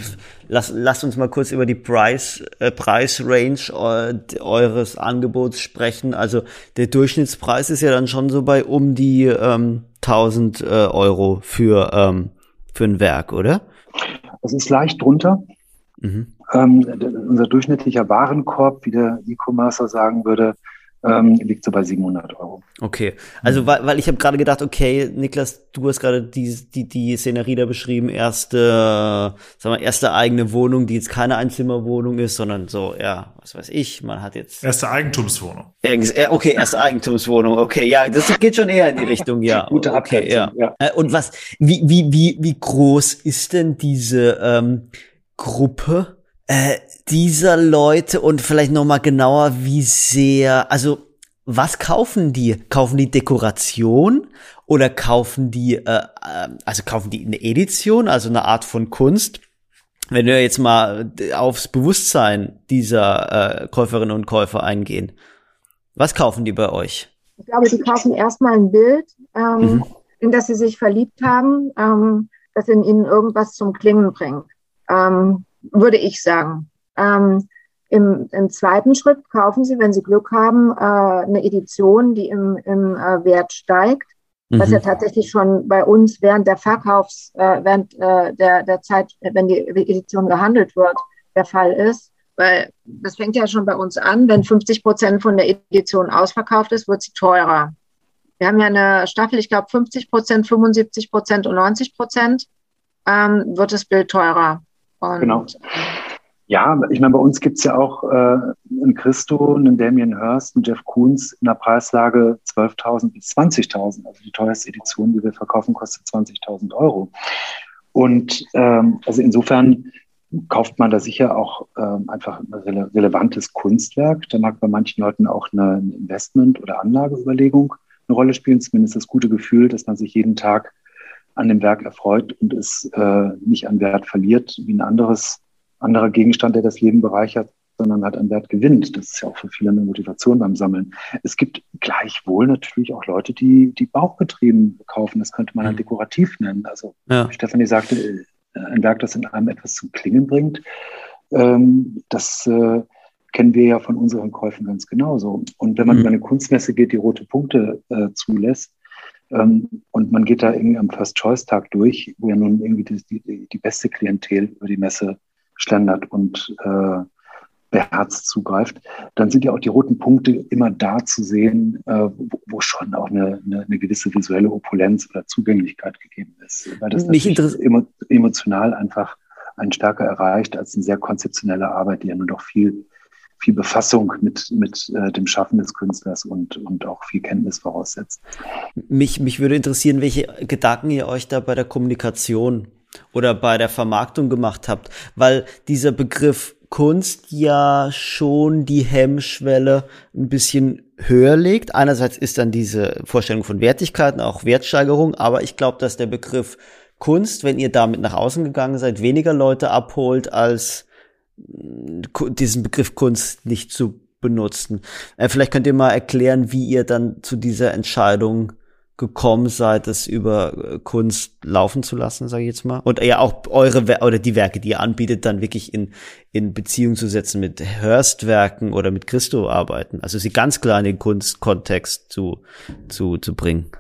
lass, lasst uns mal kurz über die Preis äh, Preisrange äh, eures Angebots sprechen. Also der Durchschnittspreis ist ja dann schon so bei um die ähm, 1000 äh, Euro für ähm, für ein Werk, oder?
Es ist leicht drunter. Mhm. Ähm, unser durchschnittlicher Warenkorb, wie der E-Commercer sagen würde, ähm, liegt so bei 700 Euro.
Okay, also weil, weil ich habe gerade gedacht, okay, Niklas, du hast gerade die, die, die Szenerie da beschrieben, erste, sag mal, erste eigene Wohnung, die jetzt keine Einzimmerwohnung ist, sondern so, ja, was weiß ich, man hat jetzt...
Erste Eigentumswohnung.
Okay, erste Eigentumswohnung, okay, ja, das geht schon eher in die Richtung, ja.
Gute
okay, ja. ja. Äh, und was, wie, wie, wie, wie groß ist denn diese ähm, Gruppe? äh, dieser Leute und vielleicht noch mal genauer, wie sehr, also was kaufen die? Kaufen die Dekoration oder kaufen die, äh, äh, also kaufen die eine Edition, also eine Art von Kunst? Wenn wir jetzt mal aufs Bewusstsein dieser äh, Käuferinnen und Käufer eingehen, was kaufen die bei euch?
Ich glaube, die kaufen erstmal ein Bild, ähm, mhm. in das sie sich verliebt haben, ähm, das in ihnen irgendwas zum Klingen bringt. Ähm, würde ich sagen. Ähm, im, Im zweiten Schritt kaufen Sie, wenn Sie Glück haben, äh, eine Edition, die im, im äh, Wert steigt, mhm. was ja tatsächlich schon bei uns während der Verkaufs, äh, während äh, der, der Zeit, wenn die Edition gehandelt wird, der Fall ist. Weil das fängt ja schon bei uns an, wenn 50 Prozent von der Edition ausverkauft ist, wird sie teurer. Wir haben ja eine Staffel, ich glaube 50 Prozent, 75 Prozent und 90 Prozent ähm, wird das Bild teurer.
Und, genau. Ja, ich meine, bei uns gibt's ja auch äh, einen Christo, einen Damien Hirst, einen Jeff Koons in der Preislage 12.000 bis 20.000. Also die teuerste Edition, die wir verkaufen, kostet 20.000 Euro. Und ähm, also insofern kauft man da sicher auch ähm, einfach ein rele relevantes Kunstwerk. Da mag bei manchen Leuten auch eine, Investment- oder Anlageüberlegung eine Rolle spielen, zumindest das gute Gefühl, dass man sich jeden Tag an dem Werk erfreut und es äh, nicht an Wert verliert, wie ein anderes, anderer Gegenstand, der das Leben bereichert, sondern hat an Wert gewinnt. Das ist ja auch für viele eine Motivation beim Sammeln. Es gibt gleichwohl natürlich auch Leute, die, die bauchgetrieben kaufen. Das könnte man halt mhm. dekorativ nennen. Also ja. Stefanie sagte, ein Werk, das in einem etwas zum Klingen bringt. Ähm, das äh, kennen wir ja von unseren Käufen ganz genauso. Und wenn man mhm. über eine Kunstmesse geht, die rote Punkte äh, zulässt, ähm, und man geht da irgendwie am First-Choice-Tag durch, wo ja nun irgendwie die, die, die, beste Klientel über die Messe schlendert und äh, beherzt zugreift, dann sind ja auch die roten Punkte immer da zu sehen, äh, wo, wo, schon auch eine, eine, eine, gewisse visuelle Opulenz oder Zugänglichkeit gegeben ist. Weil das Mich emo, emotional einfach einen stärker erreicht als eine sehr konzeptionelle Arbeit, die ja nur doch viel viel Befassung mit, mit äh, dem Schaffen des Künstlers und, und auch viel Kenntnis voraussetzt.
Mich, mich würde interessieren, welche Gedanken ihr euch da bei der Kommunikation oder bei der Vermarktung gemacht habt, weil dieser Begriff Kunst ja schon die Hemmschwelle ein bisschen höher legt. Einerseits ist dann diese Vorstellung von Wertigkeiten, auch Wertsteigerung, aber ich glaube, dass der Begriff Kunst, wenn ihr damit nach außen gegangen seid, weniger Leute abholt als diesen Begriff Kunst nicht zu benutzen. Äh, vielleicht könnt ihr mal erklären, wie ihr dann zu dieser Entscheidung gekommen seid, es über äh, Kunst laufen zu lassen, sage ich jetzt mal. Und ja auch eure oder die Werke, die ihr anbietet, dann wirklich in, in Beziehung zu setzen mit Hörstwerken oder mit Christo-Arbeiten. Also sie ganz klar in den Kunstkontext zu, zu, zu bringen.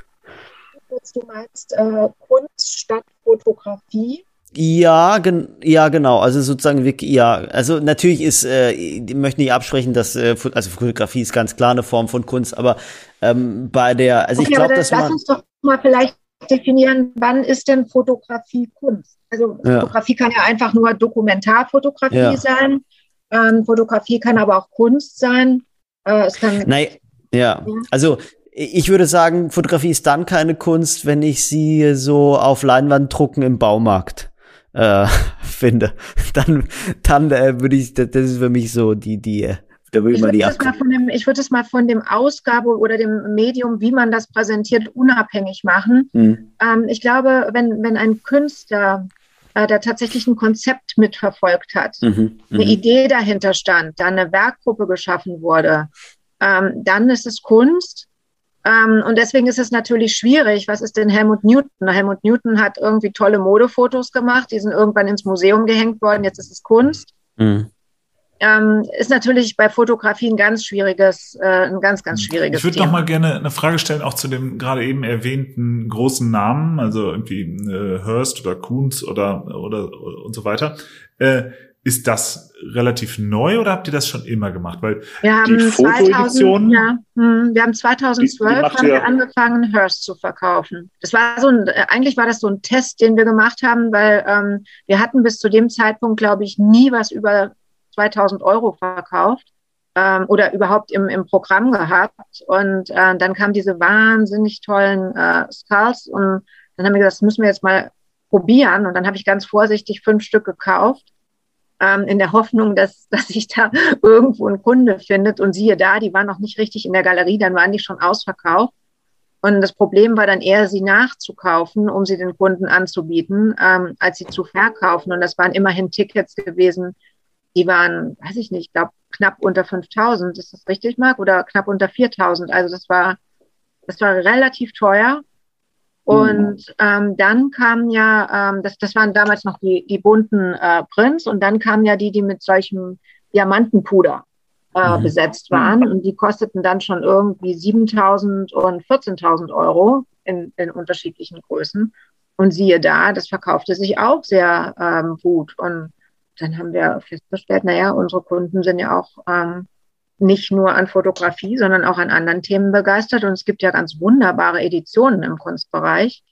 Du meinst äh, Kunst statt Fotografie?
Ja, gen ja, genau. Also sozusagen wirklich, ja. Also natürlich ist, äh, ich möchte nicht absprechen, dass, äh, also Fotografie ist ganz klar eine Form von Kunst, aber ähm, bei der, also okay, ich glaube, dass
man. Lass uns doch mal vielleicht definieren, wann ist denn Fotografie Kunst? Also ja. Fotografie kann ja einfach nur Dokumentarfotografie ja. sein. Ähm, Fotografie kann aber auch Kunst sein.
Äh, es kann. Nein, ja. ja. Also ich würde sagen, Fotografie ist dann keine Kunst, wenn ich sie so auf Leinwand drucken im Baumarkt äh, finde, dann, dann äh, würde ich, das, das ist für mich so die, die, äh,
da würde ich, ich würde mal von dem, ich würde es mal von dem Ausgabe oder dem Medium, wie man das präsentiert, unabhängig machen. Mhm. Ähm, ich glaube, wenn, wenn ein Künstler äh, der tatsächlich ein Konzept mitverfolgt hat, mhm. eine mhm. Idee dahinter stand, dann eine Werkgruppe geschaffen wurde, ähm, dann ist es Kunst. Ähm, und deswegen ist es natürlich schwierig. Was ist denn Helmut Newton? Helmut Newton hat irgendwie tolle Modefotos gemacht, die sind irgendwann ins Museum gehängt worden, jetzt ist es Kunst. Mhm. Ähm, ist natürlich bei Fotografie ein ganz schwieriges, äh, ein ganz, ganz schwieriges
Ich würde noch mal gerne eine Frage stellen, auch zu dem gerade eben erwähnten großen Namen, also irgendwie äh, Hearst oder Kunz oder, oder, und so weiter. Äh, ist das relativ neu oder habt ihr das schon immer gemacht? Weil
wir haben die 2000, ja, hm, wir haben 2012 die, die haben wir angefangen, Hearst zu verkaufen. Das war so ein, äh, eigentlich war das so ein Test, den wir gemacht haben, weil ähm, wir hatten bis zu dem Zeitpunkt, glaube ich, nie was über 2000 Euro verkauft ähm, oder überhaupt im, im Programm gehabt. Und äh, dann kamen diese wahnsinnig tollen äh, Skulls und dann haben wir gesagt, das müssen wir jetzt mal probieren. Und dann habe ich ganz vorsichtig fünf Stück gekauft ähm, in der Hoffnung, dass, dass sich da irgendwo ein Kunde findet. Und siehe da, die waren noch nicht richtig in der Galerie, dann waren die schon ausverkauft. Und das Problem war dann eher, sie nachzukaufen, um sie den Kunden anzubieten, ähm, als sie zu verkaufen. Und das waren immerhin Tickets gewesen, die waren, weiß ich nicht, ich glaube knapp unter 5000. Ist das richtig, Marc? Oder knapp unter 4000? Also das war, das war relativ teuer. Und ähm, dann kamen ja, ähm, das, das waren damals noch die, die bunten äh, Prints und dann kamen ja die, die mit solchem Diamantenpuder äh, mhm. besetzt waren und die kosteten dann schon irgendwie 7.000 und 14.000 Euro in, in unterschiedlichen Größen. Und siehe da, das verkaufte sich auch sehr ähm, gut. Und dann haben wir festgestellt, naja, unsere Kunden sind ja auch ähm, nicht nur an Fotografie, sondern auch an anderen Themen begeistert. Und es gibt ja ganz wunderbare Editionen im Kunstbereich.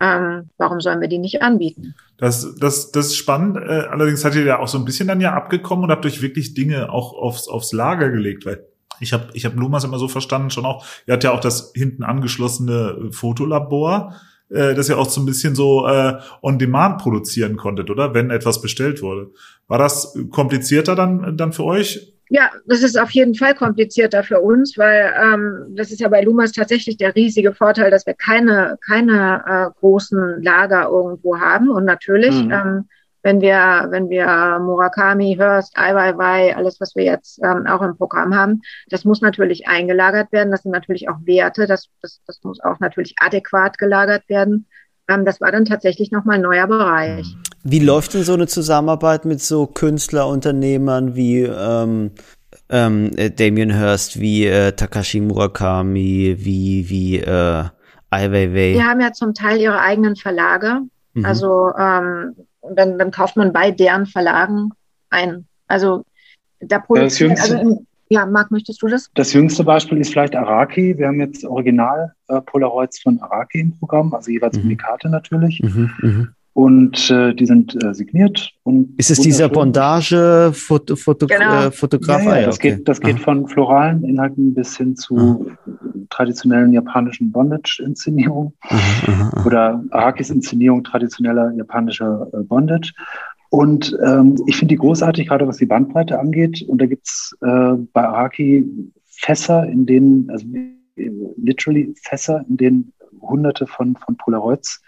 Ähm, warum sollen wir die nicht anbieten?
Das, das, das ist spannend. Äh, allerdings hat ihr ja auch so ein bisschen dann ja abgekommen und habt euch wirklich Dinge auch aufs, aufs Lager gelegt, weil ich habe ich hab Lumas immer so verstanden, schon auch, ihr habt ja auch das hinten angeschlossene Fotolabor, äh, das ihr auch so ein bisschen so äh, on demand produzieren konntet, oder? Wenn etwas bestellt wurde. War das komplizierter dann, dann für euch?
Ja, das ist auf jeden Fall komplizierter für uns, weil ähm, das ist ja bei Lumas tatsächlich der riesige Vorteil, dass wir keine, keine äh, großen Lager irgendwo haben. Und natürlich, mhm. ähm, wenn wir, wenn wir Murakami, Hörst, Ai Weiwei, alles, was wir jetzt ähm, auch im Programm haben, das muss natürlich eingelagert werden. Das sind natürlich auch Werte. Das, das, das muss auch natürlich adäquat gelagert werden. Ähm, das war dann tatsächlich nochmal ein neuer Bereich. Mhm.
Wie läuft denn so eine Zusammenarbeit mit so Künstlerunternehmern wie ähm, ähm, äh, Damien Hirst, wie äh, Takashi Murakami, wie, wie äh, Ai Weiwei?
Die haben ja zum Teil ihre eigenen Verlage. Mhm. Also ähm, dann, dann kauft man bei deren Verlagen ein. Also da produziert, also in, ja, Marc, möchtest du das?
Das jüngste Beispiel ist vielleicht Araki. Wir haben jetzt Original äh, Polaroids von Araki im Programm, also jeweils mhm. Unikate natürlich. Mhm, mh. Und äh, die sind äh, signiert. Und
ist es dieser Bondage-Fotograf? -Foto genau. äh, Fotograf?
Ja, ja, das, okay. geht, das geht von floralen Inhalten bis hin zu mhm. traditionellen japanischen Bondage-Inszenierungen oder Arakis Inszenierung traditioneller japanischer äh, Bondage. Und ähm, ich finde die großartig, gerade was die Bandbreite angeht. Und da gibt's äh, bei Araki Fässer, in denen, also literally Fässer, in denen hunderte von, von Polaroids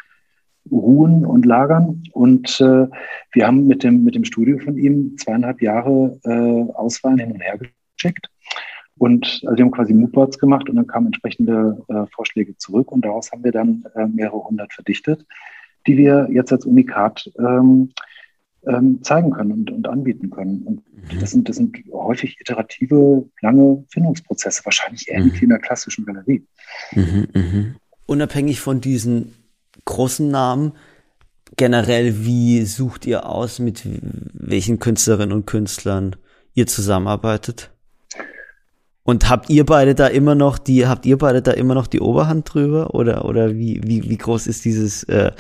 ruhen und lagern. Und äh, wir haben mit dem, mit dem Studio von ihm zweieinhalb Jahre äh, Auswahlen hin und her geschickt. Und also wir haben quasi Moodboards gemacht und dann kamen entsprechende äh, Vorschläge zurück und daraus haben wir dann äh, mehrere hundert verdichtet, die wir jetzt als Unikat ähm, ähm, zeigen können und, und anbieten können. Und mhm. das, sind, das sind häufig iterative, lange Findungsprozesse, wahrscheinlich ähnlich mhm. wie in der klassischen Galerie.
Mhm, mh. Unabhängig von diesen großen Namen, generell, wie sucht ihr aus, mit welchen Künstlerinnen und Künstlern ihr zusammenarbeitet? Und habt ihr beide da immer noch die, habt ihr beide da immer noch die Oberhand drüber? Oder, oder wie, wie, wie groß ist dieses äh,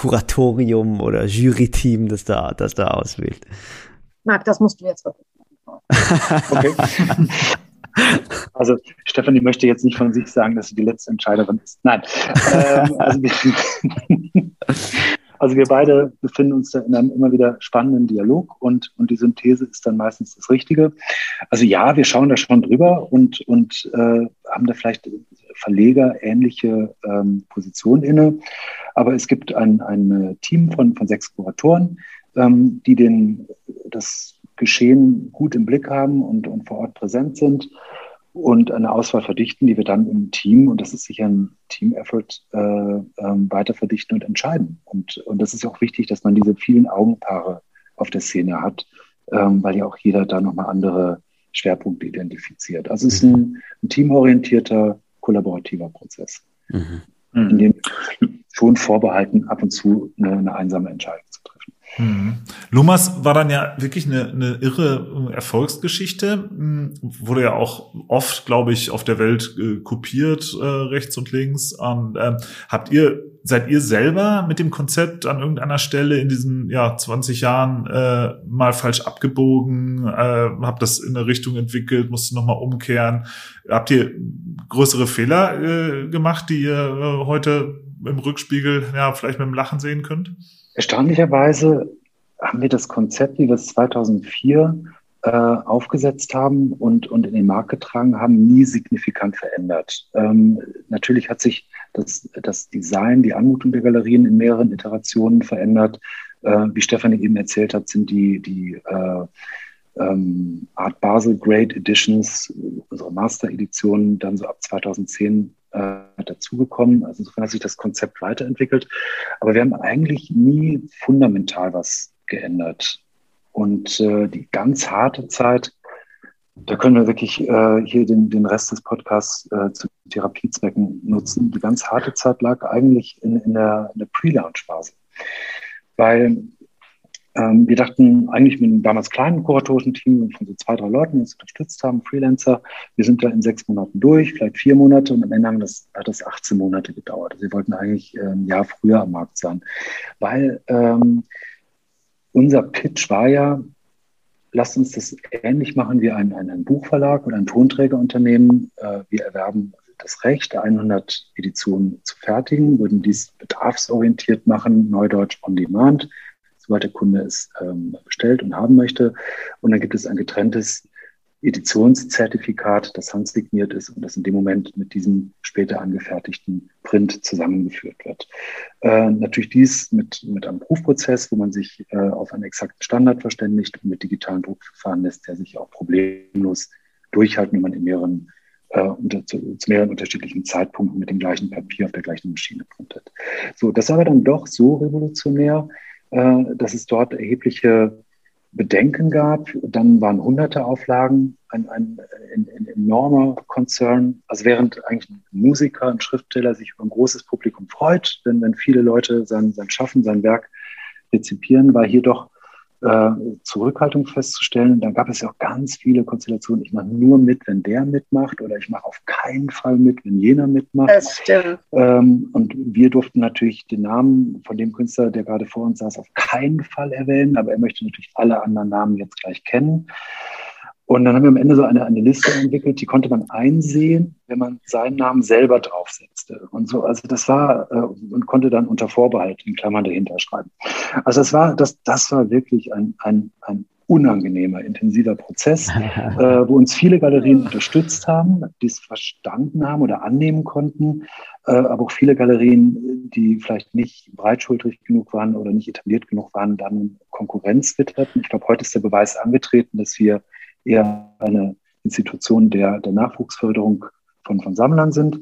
Kuratorium oder Jury-Team, das da, das da auswählt?
Marc, das musst du jetzt wirklich.
okay. Also Stefanie möchte jetzt nicht von sich sagen, dass sie die letzte Entscheiderin ist. Nein. ähm, also, wir, also, wir, beide befinden uns da in einem immer wieder spannenden Dialog und, und die Synthese ist dann meistens das Richtige. Also ja, wir schauen da schon drüber und, und äh, haben da vielleicht Verleger ähnliche ähm, Positionen inne. Aber es gibt ein, ein Team von, von sechs Kuratoren, ähm, die den, das Geschehen gut im Blick haben und, und vor Ort präsent sind und eine Auswahl verdichten, die wir dann im Team, und das ist sicher ein Team-Effort, äh, äh, weiter verdichten und entscheiden. Und, und das ist auch wichtig, dass man diese vielen Augenpaare auf der Szene hat, ähm, weil ja auch jeder da nochmal andere Schwerpunkte identifiziert. Also es ist ein, ein teamorientierter, kollaborativer Prozess, mhm. in dem schon vorbehalten, ab und zu eine, eine einsame Entscheidung zu.
Mhm. Lumas war dann ja wirklich eine, eine irre Erfolgsgeschichte, hm, wurde ja auch oft, glaube ich, auf der Welt äh, kopiert, äh, rechts und links. Und, äh, habt ihr, seid ihr selber mit dem Konzept an irgendeiner Stelle in diesen ja 20 Jahren äh, mal falsch abgebogen, äh, habt das in eine Richtung entwickelt, musst nochmal umkehren? Habt ihr größere Fehler äh, gemacht, die ihr äh, heute im Rückspiegel ja vielleicht mit dem Lachen sehen könnt?
Erstaunlicherweise haben wir das Konzept, wie wir es 2004 äh, aufgesetzt haben und, und in den Markt getragen haben, nie signifikant verändert. Ähm, natürlich hat sich das, das Design, die Anmutung der Galerien in mehreren Iterationen verändert. Äh, wie Stefanie eben erzählt hat, sind die, die äh, ähm, Art Basel Great Editions, unsere Master-Editionen, dann so ab 2010 äh, dazugekommen. Also insofern hat sich das Konzept weiterentwickelt. Aber wir haben eigentlich nie fundamental was geändert. Und äh, die ganz harte Zeit, da können wir wirklich äh, hier den, den Rest des Podcasts äh, zu Therapiezwecken nutzen. Die ganz harte Zeit lag eigentlich in, in der, in der Pre-Launch-Phase. Weil ähm, wir dachten eigentlich mit einem damals kleinen kuratorischen Team von so zwei, drei Leuten, die uns unterstützt haben, Freelancer, wir sind da in sechs Monaten durch, vielleicht vier Monate und am Ende haben das, hat das 18 Monate gedauert. Also wir wollten eigentlich äh, ein Jahr früher am Markt sein, weil ähm, unser Pitch war ja, lasst uns das ähnlich machen wie ein, ein, ein Buchverlag oder ein Tonträgerunternehmen. Äh, wir erwerben das Recht, 100 Editionen zu fertigen, würden dies bedarfsorientiert machen, Neudeutsch on Demand soweit der Kunde es ähm, bestellt und haben möchte. Und dann gibt es ein getrenntes Editionszertifikat, das handsigniert ist und das in dem Moment mit diesem später angefertigten Print zusammengeführt wird. Äh, natürlich dies mit, mit einem Prüfprozess, wo man sich äh, auf einen exakten Standard verständigt und mit digitalen Druckverfahren lässt der sich auch problemlos durchhalten, wenn man in mehreren äh, unter, zu, zu, mehreren unterschiedlichen Zeitpunkten mit dem gleichen Papier auf der gleichen Maschine printet. So, das war aber dann doch so revolutionär, äh, dass es dort erhebliche Bedenken gab. Dann waren hunderte Auflagen, ein, ein, ein, ein enormer Konzern. Also während eigentlich ein Musiker, ein Schriftsteller sich über ein großes Publikum freut, wenn, wenn viele Leute sein, sein Schaffen, sein Werk rezipieren, war hier doch äh, Zurückhaltung festzustellen. Dann gab es ja auch ganz viele Konstellationen. Ich mache nur mit, wenn der mitmacht, oder ich mache auf keinen Fall mit, wenn jener mitmacht.
Das stimmt.
Ähm, und wir durften natürlich den Namen von dem Künstler, der gerade vor uns saß, auf keinen Fall erwähnen, aber er möchte natürlich alle anderen Namen jetzt gleich kennen. Und dann haben wir am Ende so eine, eine Liste entwickelt, die konnte man einsehen, wenn man seinen Namen selber draufsetzte. Und so, also das war, äh, und konnte dann unter Vorbehalt in Klammern dahinter schreiben. Also das war, das, das war wirklich ein, ein, ein unangenehmer, intensiver Prozess, äh, wo uns viele Galerien unterstützt haben, die es verstanden haben oder annehmen konnten, äh, aber auch viele Galerien, die vielleicht nicht breitschultrig genug waren oder nicht etabliert genug waren, dann Konkurrenz witterten. Ich glaube, heute ist der Beweis angetreten, dass wir eher eine Institution der, der Nachwuchsförderung von, von Sammlern sind.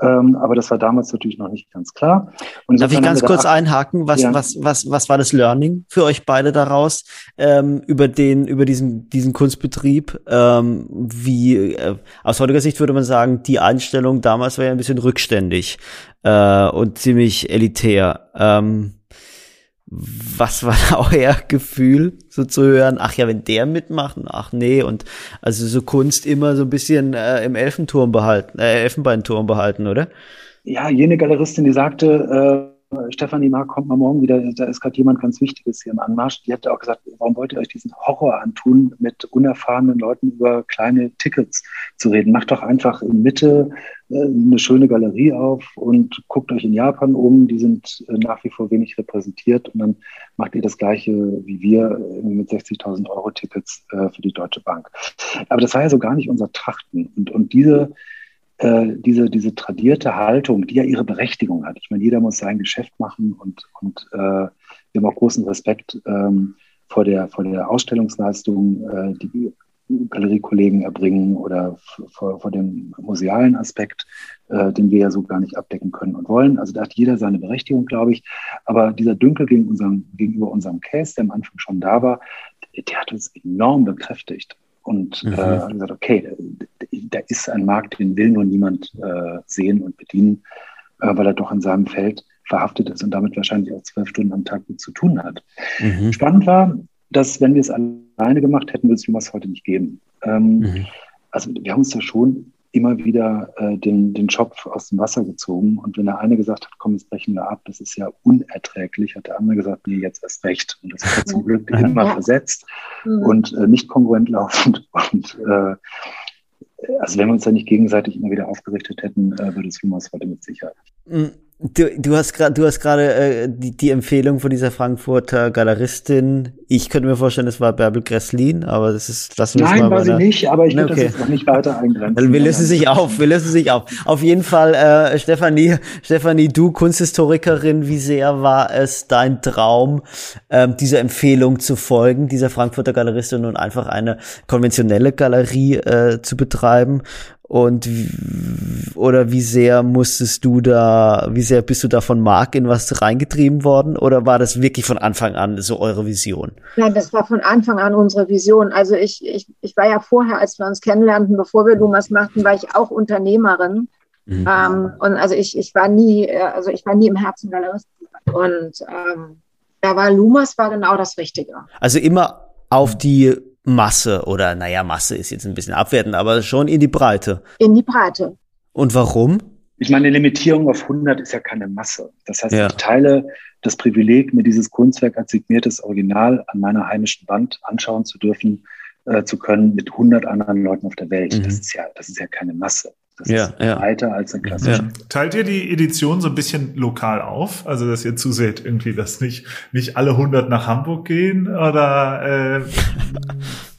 Ähm, aber das war damals natürlich noch nicht ganz klar.
Und Darf ich ganz kurz einhaken? Was, ja. was, was, was war das Learning für euch beide daraus ähm, über den, über diesen, diesen Kunstbetrieb? Ähm, wie äh, aus heutiger Sicht würde man sagen, die Einstellung damals war ja ein bisschen rückständig äh, und ziemlich elitär. Ähm, was war da euer Gefühl, so zu hören, ach ja, wenn der mitmacht, ach nee, und also so Kunst immer so ein bisschen äh, im Elfenturm behalten, äh, Elfenbeinturm behalten, oder?
Ja, jene Galeristin, die sagte, äh, Stefanie Mark kommt mal morgen wieder, da ist gerade jemand ganz Wichtiges hier im Anmarsch. Die hat auch gesagt, warum wollt ihr euch diesen Horror antun, mit unerfahrenen Leuten über kleine Tickets zu reden? Macht doch einfach in Mitte äh, eine schöne Galerie auf und guckt euch in Japan um. Die sind äh, nach wie vor wenig repräsentiert und dann macht ihr das Gleiche wie wir mit 60.000 Euro Tickets äh, für die Deutsche Bank. Aber das war ja so gar nicht unser Trachten. Und, und diese äh, diese, diese tradierte Haltung, die ja ihre Berechtigung hat. Ich meine, jeder muss sein Geschäft machen und, und äh, wir haben auch großen Respekt ähm, vor, der, vor der Ausstellungsleistung, äh, die Galeriekollegen erbringen oder vor, vor dem musealen Aspekt, äh, den wir ja so gar nicht abdecken können und wollen. Also da hat jeder seine Berechtigung, glaube ich. Aber dieser Dünkel gegen unserem, gegenüber unserem Case, der am Anfang schon da war, der hat uns enorm bekräftigt und mhm. äh, gesagt, okay, da ist ein Markt, den will nur niemand äh, sehen und bedienen, äh, weil er doch in seinem Feld verhaftet ist und damit wahrscheinlich auch zwölf Stunden am Tag mit zu tun hat. Mhm. Spannend war, dass wenn wir es alleine gemacht hätten, würde es sowas heute nicht geben. Ähm, mhm. Also wir haben uns da schon immer wieder äh, den, den Schopf aus dem Wasser gezogen. Und wenn der eine gesagt hat, komm, jetzt brechen wir ab, das ist ja unerträglich, hat der andere gesagt, nee, jetzt erst recht. Und das hat zum Glück immer versetzt mhm. und äh, nicht kongruent laufend. Und äh, also wenn wir uns da nicht gegenseitig immer wieder aufgerichtet hätten, äh, würde es Lumas heute mit Sicherheit.
Du, du hast gerade, du hast gerade äh, die, die Empfehlung von dieser Frankfurter Galeristin. Ich könnte mir vorstellen, es war Bärbel Gresslin, aber das ist, lassen wir
Nein,
mal
war sie nicht, aber ich will okay. das jetzt noch nicht weiter eingrenzen.
Wir lösen sich auf, wir lösen sich auf. Auf jeden Fall, äh, Stefanie, Stefanie, du Kunsthistorikerin, wie sehr war es dein Traum, ähm, dieser Empfehlung zu folgen, dieser Frankfurter Galeristin und einfach eine konventionelle Galerie äh, zu betreiben? Und oder wie sehr musstest du da, wie sehr bist du da von Marc in was reingetrieben worden? Oder war das wirklich von Anfang an so eure Vision?
Nein, das war von Anfang an unsere Vision. Also ich, ich, ich war ja vorher, als wir uns kennenlernten, bevor wir Lumas machten, war ich auch Unternehmerin. Mhm. Ähm, und also ich, ich war nie, also ich war nie im Herzen Galerist. Und ähm, da war Lumas war genau das Richtige.
Also immer auf die Masse oder naja, Masse ist jetzt ein bisschen abwertend, aber schon in die Breite.
In die Breite.
Und warum?
Ich meine, eine Limitierung auf 100 ist ja keine Masse. Das heißt, ja. ich teile das Privileg, mir dieses Kunstwerk als signiertes Original an meiner heimischen Wand anschauen zu dürfen, äh, zu können mit 100 anderen Leuten auf der Welt. Mhm. Das ist ja, das ist ja keine Masse. Das
ja,
ist
ja.
weiter als eine klassische. Ja.
Teilt ihr die Edition so ein bisschen lokal auf? Also, dass ihr zuseht, irgendwie, dass nicht, nicht alle 100 nach Hamburg gehen oder, äh,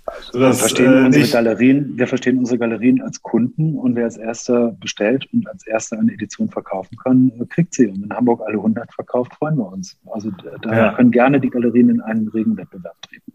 also wir, verstehen äh, unsere Galerien, wir verstehen unsere Galerien als Kunden und wer als erster bestellt und als erster eine Edition verkaufen kann, kriegt sie. Und wenn Hamburg alle 100 verkauft, freuen wir uns. Also da ja. können gerne die Galerien in einen regen Wettbewerb treten.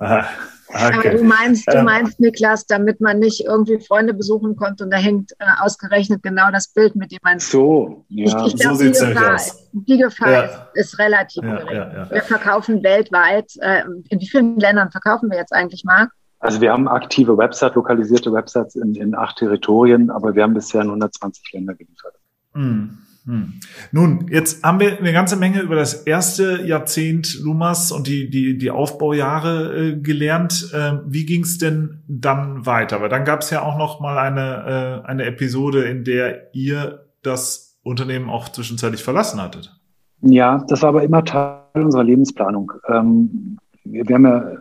Aha.
Okay. Aber du meinst, du ähm. meinst, Niklas, damit man nicht irgendwie Freunde besuchen konnte und da hängt äh, ausgerechnet genau das Bild, mit dem man.
So,
ja. Ich, ich glaub, so sieht es aus. Die Gefahr ja. ist, ist, relativ ja, gering. Ja, wir verkaufen weltweit. Äh, in wie vielen Ländern verkaufen wir jetzt eigentlich, Marc?
Also wir haben aktive Website, lokalisierte Websites in, in acht Territorien, aber wir haben bisher in 120 Länder geliefert.
Mhm. Hm. Nun, jetzt haben wir eine ganze Menge über das erste Jahrzehnt Lumas und die, die, die Aufbaujahre äh, gelernt. Äh, wie ging es denn dann weiter? Weil dann gab es ja auch noch mal eine, äh, eine Episode, in der ihr das Unternehmen auch zwischenzeitlich verlassen hattet.
Ja, das war aber immer Teil unserer Lebensplanung. Ähm, wir, wir haben ja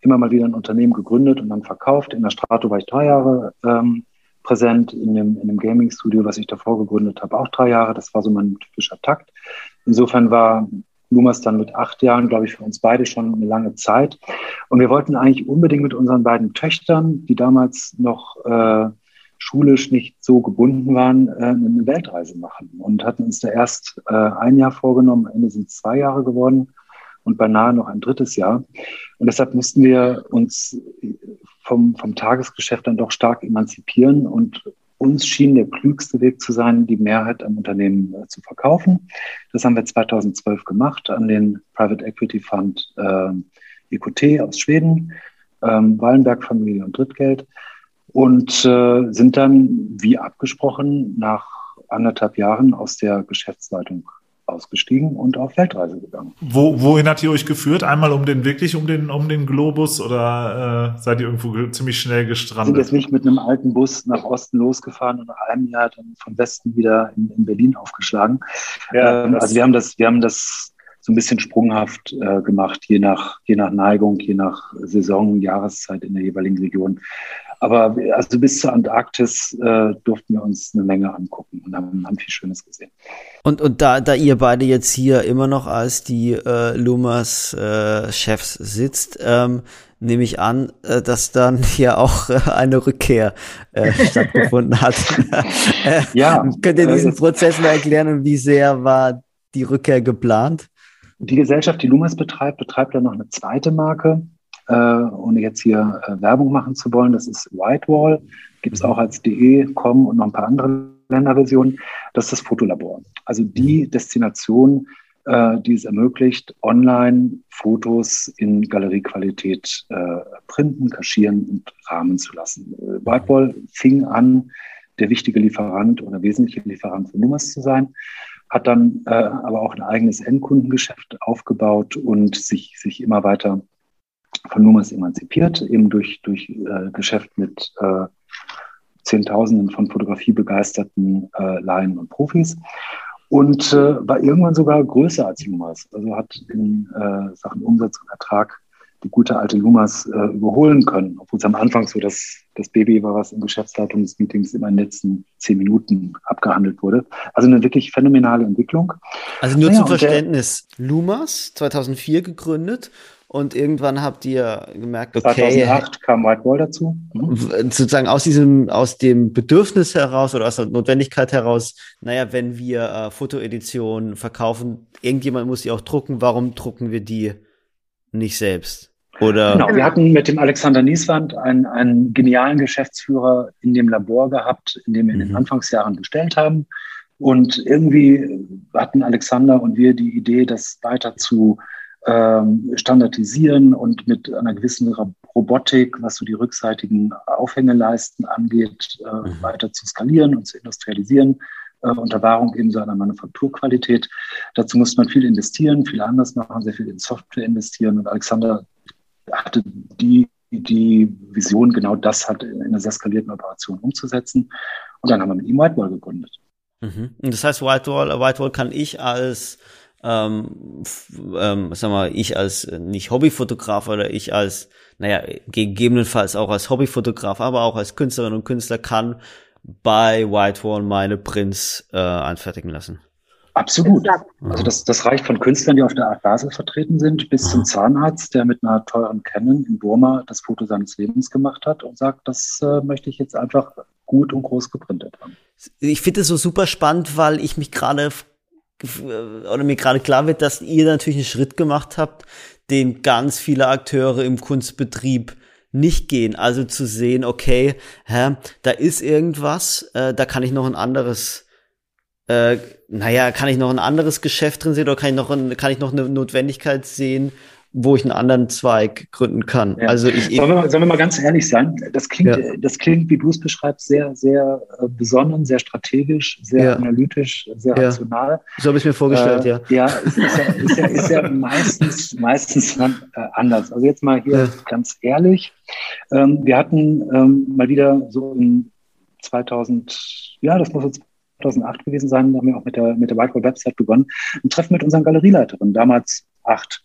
immer mal wieder ein Unternehmen gegründet und dann verkauft. In der Strato war ich drei Jahre. Ähm, präsent in dem, in dem Gaming-Studio, was ich davor gegründet habe, auch drei Jahre. Das war so mein typischer Takt. Insofern war Lumas dann mit acht Jahren, glaube ich, für uns beide schon eine lange Zeit. Und wir wollten eigentlich unbedingt mit unseren beiden Töchtern, die damals noch äh, schulisch nicht so gebunden waren, äh, eine Weltreise machen und hatten uns da erst äh, ein Jahr vorgenommen. Am Ende sind es zwei Jahre geworden und beinahe noch ein drittes Jahr. Und deshalb mussten wir uns vom, vom Tagesgeschäft dann doch stark emanzipieren und uns schien der klügste Weg zu sein, die Mehrheit am Unternehmen äh, zu verkaufen. Das haben wir 2012 gemacht an den Private Equity Fund äh, EQT aus Schweden, ähm, Wallenberg Familie und Drittgeld und äh, sind dann, wie abgesprochen, nach anderthalb Jahren aus der Geschäftsleitung ausgestiegen und auf Weltreise gegangen.
Wo, wohin hat ihr euch geführt? Einmal um den wirklich um den um den Globus oder äh, seid ihr irgendwo ziemlich schnell gestrandet?
Wir sind jetzt nicht mit einem alten Bus nach Osten losgefahren und nach einem Jahr dann von Westen wieder in, in Berlin aufgeschlagen. Ja, ähm, also wir haben das wir haben das so ein bisschen sprunghaft äh, gemacht, je nach je nach Neigung, je nach Saison, Jahreszeit in der jeweiligen Region. Aber also bis zur Antarktis äh, durften wir uns eine Menge angucken und haben, haben viel Schönes gesehen.
Und, und da, da ihr beide jetzt hier immer noch als die äh, Lumas äh, Chefs sitzt, ähm, nehme ich an, äh, dass dann ja auch äh, eine Rückkehr äh, stattgefunden hat. ja. Könnt ihr diesen äh, Prozess mal erklären und wie sehr war die Rückkehr geplant?
Die Gesellschaft, die Lumas betreibt, betreibt dann noch eine zweite Marke, äh, ohne jetzt hier äh, Werbung machen zu wollen. Das ist Whitewall, gibt es auch als DE, Com und noch ein paar andere Länderversionen. Das ist das Fotolabor. Also die Destination, äh, die es ermöglicht, online Fotos in Galeriequalität äh, printen, kaschieren und rahmen zu lassen. Äh, Whitewall fing an, der wichtige Lieferant oder wesentliche Lieferant für Nummers zu sein hat dann äh, aber auch ein eigenes Endkundengeschäft aufgebaut und sich, sich immer weiter von Numas emanzipiert, eben durch, durch äh, Geschäft mit äh, Zehntausenden von fotografiebegeisterten äh, Laien und Profis und äh, war irgendwann sogar größer als Lumas. Also hat in äh, Sachen Umsatz und Ertrag die gute alte Lumas äh, überholen können, obwohl es am Anfang so das, das Baby war, was in Geschäftsleitungsmeetings immer in den letzten zehn Minuten abgehandelt wurde. Also eine wirklich phänomenale Entwicklung.
Also nur naja, zum Verständnis, Lumas 2004 gegründet und irgendwann habt ihr gemerkt,
okay. 2008 kam Whitewall dazu.
Mhm. Sozusagen aus diesem, aus dem Bedürfnis heraus oder aus der Notwendigkeit heraus, naja, wenn wir äh, Fotoeditionen verkaufen, irgendjemand muss die auch drucken, warum drucken wir die nicht selbst? Oder?
Genau, wir hatten mit dem Alexander Nieswand einen, einen genialen Geschäftsführer in dem Labor gehabt, in dem wir in den mhm. Anfangsjahren bestellt haben. Und irgendwie hatten Alexander und wir die Idee, das weiter zu ähm, standardisieren und mit einer gewissen Robotik, was so die rückseitigen Aufhängeleisten angeht, äh, mhm. weiter zu skalieren und zu industrialisieren äh, unter Wahrung eben so einer Manufakturqualität. Dazu muss man viel investieren, viel anders machen, sehr viel in Software investieren. Und Alexander hatte die, die Vision, genau das hat in einer sehr skalierten Operation umzusetzen. Und dann haben wir mit ihm Whitewall gegründet.
Mhm. Das heißt, Whitewall, Whitewall kann ich als ähm, ähm, sag mal, ich als äh, nicht Hobbyfotograf oder ich als, naja, gegebenenfalls auch als Hobbyfotograf, aber auch als Künstlerin und Künstler kann bei Whitewall meine Prints äh, anfertigen lassen.
Absolut. Also das, das reicht von Künstlern, die auf der Art Basel vertreten sind, bis zum Zahnarzt, der mit einer teuren Canon in Burma das Foto seines Lebens gemacht hat und sagt, das äh, möchte ich jetzt einfach gut und groß geprintet haben.
Ich finde es so super spannend, weil ich mich gerade oder mir gerade klar wird, dass ihr natürlich einen Schritt gemacht habt, den ganz viele Akteure im Kunstbetrieb nicht gehen. Also zu sehen, okay, hä, da ist irgendwas, äh, da kann ich noch ein anderes, äh, naja, kann ich noch ein anderes Geschäft drin sehen oder kann ich noch, ein, kann ich noch eine Notwendigkeit sehen, wo ich einen anderen Zweig gründen kann. Ja. Also ich,
sollen, wir mal, sollen wir mal ganz ehrlich sein? Das klingt, ja. das klingt, wie du es beschreibst, sehr, sehr äh, besonnen, sehr strategisch, sehr ja. analytisch, sehr rational.
So habe ich mir vorgestellt, äh, ja.
Ja, ist, ist ja, ist ja, ist ja meistens, meistens äh, anders. Also jetzt mal hier ganz ehrlich. Ähm, wir hatten ähm, mal wieder so in 2000, ja, das muss jetzt 2008 gewesen sein, da haben wir auch mit der, mit der Whiteboard Website begonnen, ein Treffen mit unseren Galerieleiterinnen, damals acht.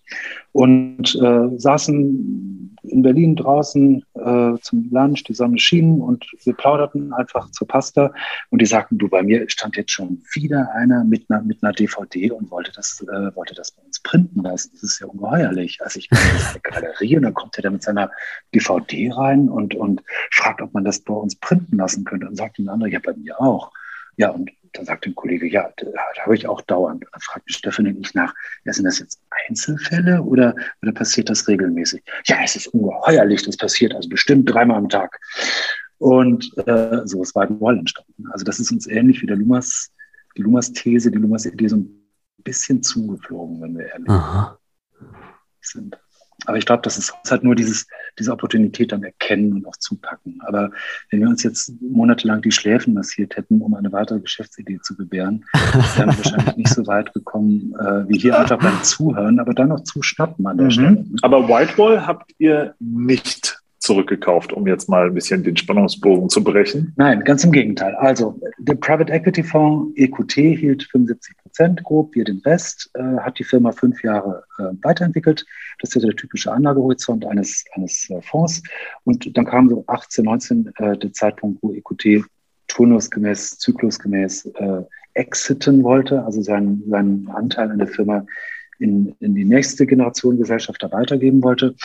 Und äh, saßen in Berlin draußen äh, zum Lunch, die Sonne schien und wir plauderten einfach zur Pasta und die sagten, du, bei mir stand jetzt schon wieder einer mit einer, mit einer DVD und wollte das, äh, wollte das bei uns printen lassen. Das ist ja ungeheuerlich. Also ich bin in eine Galerie und dann kommt er da mit seiner DVD rein und, und fragt, ob man das bei uns printen lassen könnte. Und sagt ein anderer, ja, bei mir auch. Ja, und dann sagt ein Kollege, ja, da, da habe ich auch dauernd. Dann fragt Stefan und ich nach, ja, sind das jetzt Einzelfälle oder, oder passiert das regelmäßig? Ja, es ist ungeheuerlich, das passiert also bestimmt dreimal am Tag. Und äh, so ist White Wall entstanden. Also das ist uns ähnlich wie der Lumas, die Lumas-These, die Lumas-Idee so ein bisschen zugeflogen, wenn wir ehrlich Aha. sind. Aber ich glaube, das ist halt nur dieses, diese Opportunität dann erkennen und auch zupacken. Aber wenn wir uns jetzt monatelang die Schläfen massiert hätten, um eine weitere Geschäftsidee zu gebären, wären wir wahrscheinlich nicht so weit gekommen, äh, wie hier einfach beim Zuhören, aber dann noch zuschnappen an der mhm. Stelle.
Aber Whitewall habt ihr nicht zurückgekauft, um jetzt mal ein bisschen den Spannungsbogen zu brechen?
Nein, ganz im Gegenteil. Also der Private Equity Fonds EQT hielt 75 Prozent grob, wir den Rest, äh, hat die Firma fünf Jahre äh, weiterentwickelt. Das ist ja der typische Anlagehorizont eines, eines äh, Fonds. Und dann kam so 18, 19 äh, der Zeitpunkt, wo EQT turnusgemäß, zyklusgemäß äh, exiten wollte, also seinen, seinen Anteil an der Firma in, in die nächste Generation Gesellschafter weitergeben wollte.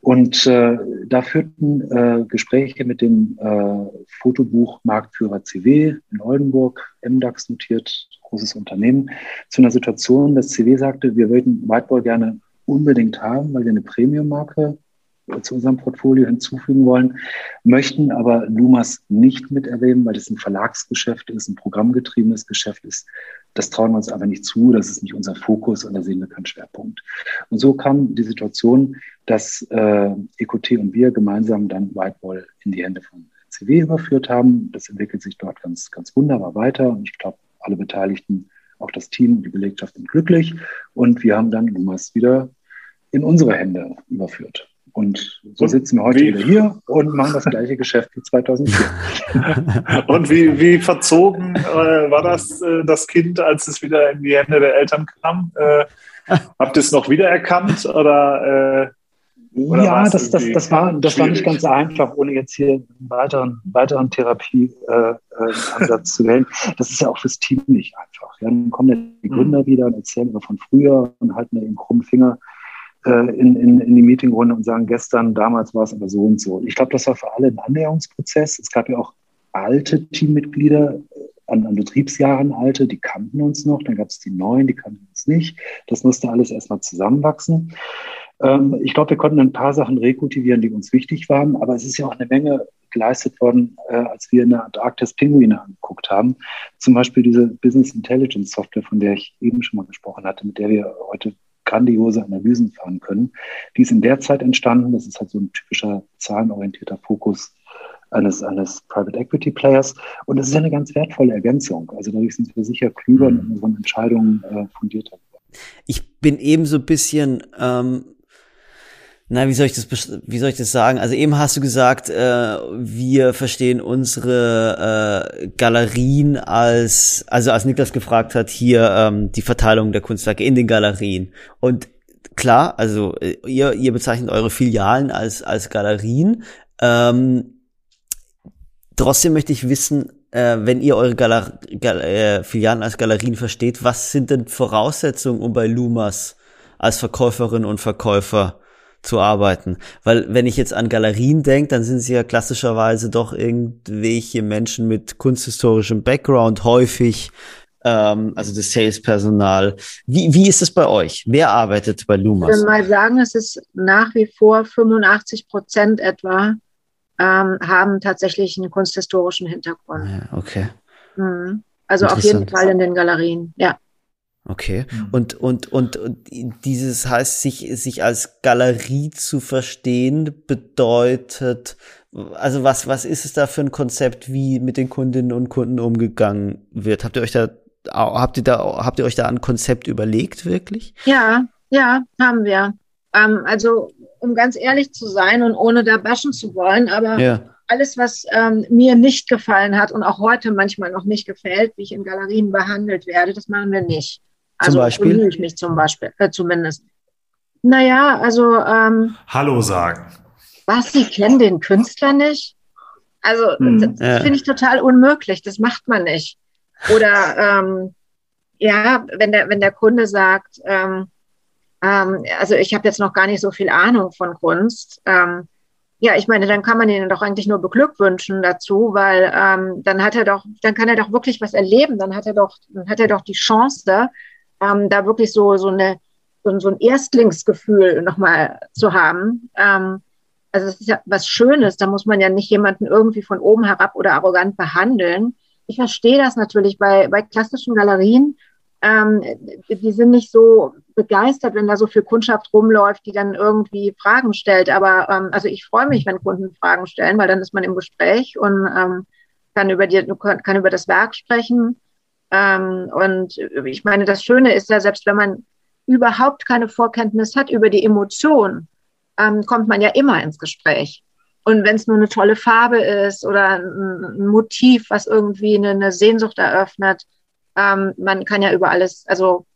Und äh, da führten äh, Gespräche mit dem äh, Fotobuchmarktführer CW in Oldenburg, MDAX notiert, großes Unternehmen, zu einer Situation, dass CW sagte, wir würden Whiteball gerne unbedingt haben, weil wir eine Premium-Marke zu unserem Portfolio hinzufügen wollen, möchten aber Lumas nicht miterleben, weil das ein Verlagsgeschäft ist, ein programmgetriebenes Geschäft ist. Das trauen wir uns aber nicht zu, das ist nicht unser Fokus und da sehen wir keinen Schwerpunkt. Und so kam die Situation, dass äh, EQT und wir gemeinsam dann Whiteball in die Hände von CW überführt haben. Das entwickelt sich dort ganz, ganz wunderbar weiter und ich glaube, alle Beteiligten, auch das Team und die Belegschaft sind glücklich und wir haben dann Lumas wieder in unsere Hände überführt. Und so und sitzen wir heute wie? wieder hier und machen das gleiche Geschäft wie 2004.
und wie, wie verzogen äh, war das, äh, das Kind, als es wieder in die Hände der Eltern kam? Äh, habt ihr es noch wiedererkannt oder?
Äh, oder ja, das, das, das, war, das war nicht ganz einfach, ohne jetzt hier einen weiteren, weiteren Therapieansatz äh, äh zu wählen. Das ist ja auch fürs Team nicht einfach. Ja, dann kommen ja die mhm. Gründer wieder und erzählen wir von früher und halten da eben krummen Finger äh, in, in, in die Meetingrunde und sagen, gestern, damals war es aber so und so. Ich glaube, das war für alle ein Annäherungsprozess. Es gab ja auch alte Teammitglieder, äh, an, an Betriebsjahren alte, die kannten uns noch, dann gab es die neuen, die kannten uns nicht. Das musste alles erstmal zusammenwachsen. Ähm, ich glaube, wir konnten ein paar Sachen rekultivieren, die uns wichtig waren, aber es ist ja auch eine Menge geleistet worden, äh, als wir in der Antarktis Pinguine angeguckt haben. Zum Beispiel diese Business Intelligence Software, von der ich eben schon mal gesprochen hatte, mit der wir heute grandiose Analysen fahren können. Die ist in der Zeit entstanden. Das ist halt so ein typischer zahlenorientierter Fokus eines, eines Private Equity Players. Und das ist eine ganz wertvolle Ergänzung. Also dadurch sind wir sicher klüger mhm. in unseren Entscheidungen äh, fundierter.
Ich bin eben so ein bisschen ähm, na, wie soll ich das, wie soll ich das sagen? Also eben hast du gesagt, äh, wir verstehen unsere äh, Galerien als, also als Niklas gefragt hat, hier ähm, die Verteilung der Kunstwerke in den Galerien. Und klar, also äh, ihr, ihr bezeichnet eure Filialen als, als Galerien. Ähm, trotzdem möchte ich wissen, äh, wenn ihr eure Galer Gal äh, Filialen als Galerien versteht, was sind denn Voraussetzungen, um bei Lumas als Verkäuferin und Verkäufer zu arbeiten. Weil wenn ich jetzt an Galerien denke, dann sind sie ja klassischerweise doch irgendwelche Menschen mit kunsthistorischem Background, häufig ähm, also das Salespersonal. Wie, wie ist es bei euch? Wer arbeitet bei Lumas?
Ich würde mal sagen, es ist nach wie vor 85 Prozent etwa ähm, haben tatsächlich einen kunsthistorischen Hintergrund.
Ja, okay.
Mhm. Also auf jeden Fall in den Galerien, ja.
Okay. Mhm. Und, und, und, und dieses heißt, sich, sich als Galerie zu verstehen, bedeutet, also was, was ist es da für ein Konzept, wie mit den Kundinnen und Kunden umgegangen wird? Habt ihr euch da, habt ihr da, habt ihr euch da ein Konzept überlegt, wirklich?
Ja, ja, haben wir. Ähm, also, um ganz ehrlich zu sein und ohne da bashen zu wollen, aber ja. alles, was ähm, mir nicht gefallen hat und auch heute manchmal noch nicht gefällt, wie ich in Galerien behandelt werde, das machen wir nicht. Also zum Beispiel? bemühe ich mich zum Beispiel, äh, zumindest. Naja, also. Ähm,
Hallo sagen.
Was, Sie kennen den Künstler nicht? Also, hm, das, ja. finde ich total unmöglich. Das macht man nicht. Oder, ähm, ja, wenn der, wenn der Kunde sagt, ähm, ähm, also ich habe jetzt noch gar nicht so viel Ahnung von Kunst. Ähm, ja, ich meine, dann kann man ihn doch eigentlich nur beglückwünschen dazu, weil ähm, dann hat er doch, dann kann er doch wirklich was erleben. Dann hat er doch, dann hat er doch die Chance, ähm, da wirklich so, so, eine, so, so ein Erstlingsgefühl nochmal zu haben. Ähm, also es ist ja was Schönes, da muss man ja nicht jemanden irgendwie von oben herab oder arrogant behandeln. Ich verstehe das natürlich bei, bei klassischen Galerien. Ähm, die sind nicht so begeistert, wenn da so viel Kundschaft rumläuft, die dann irgendwie Fragen stellt. Aber ähm, also ich freue mich, wenn Kunden Fragen stellen, weil dann ist man im Gespräch und ähm, kann über die, kann über das Werk sprechen. Ähm, und ich meine, das Schöne ist ja, selbst wenn man überhaupt keine Vorkenntnis hat über die Emotion, ähm, kommt man ja immer ins Gespräch. Und wenn es nur eine tolle Farbe ist oder ein, Motiv, was irgendwie eine, eine Sehnsucht eröffnet, ähm, man kann ja über alles, also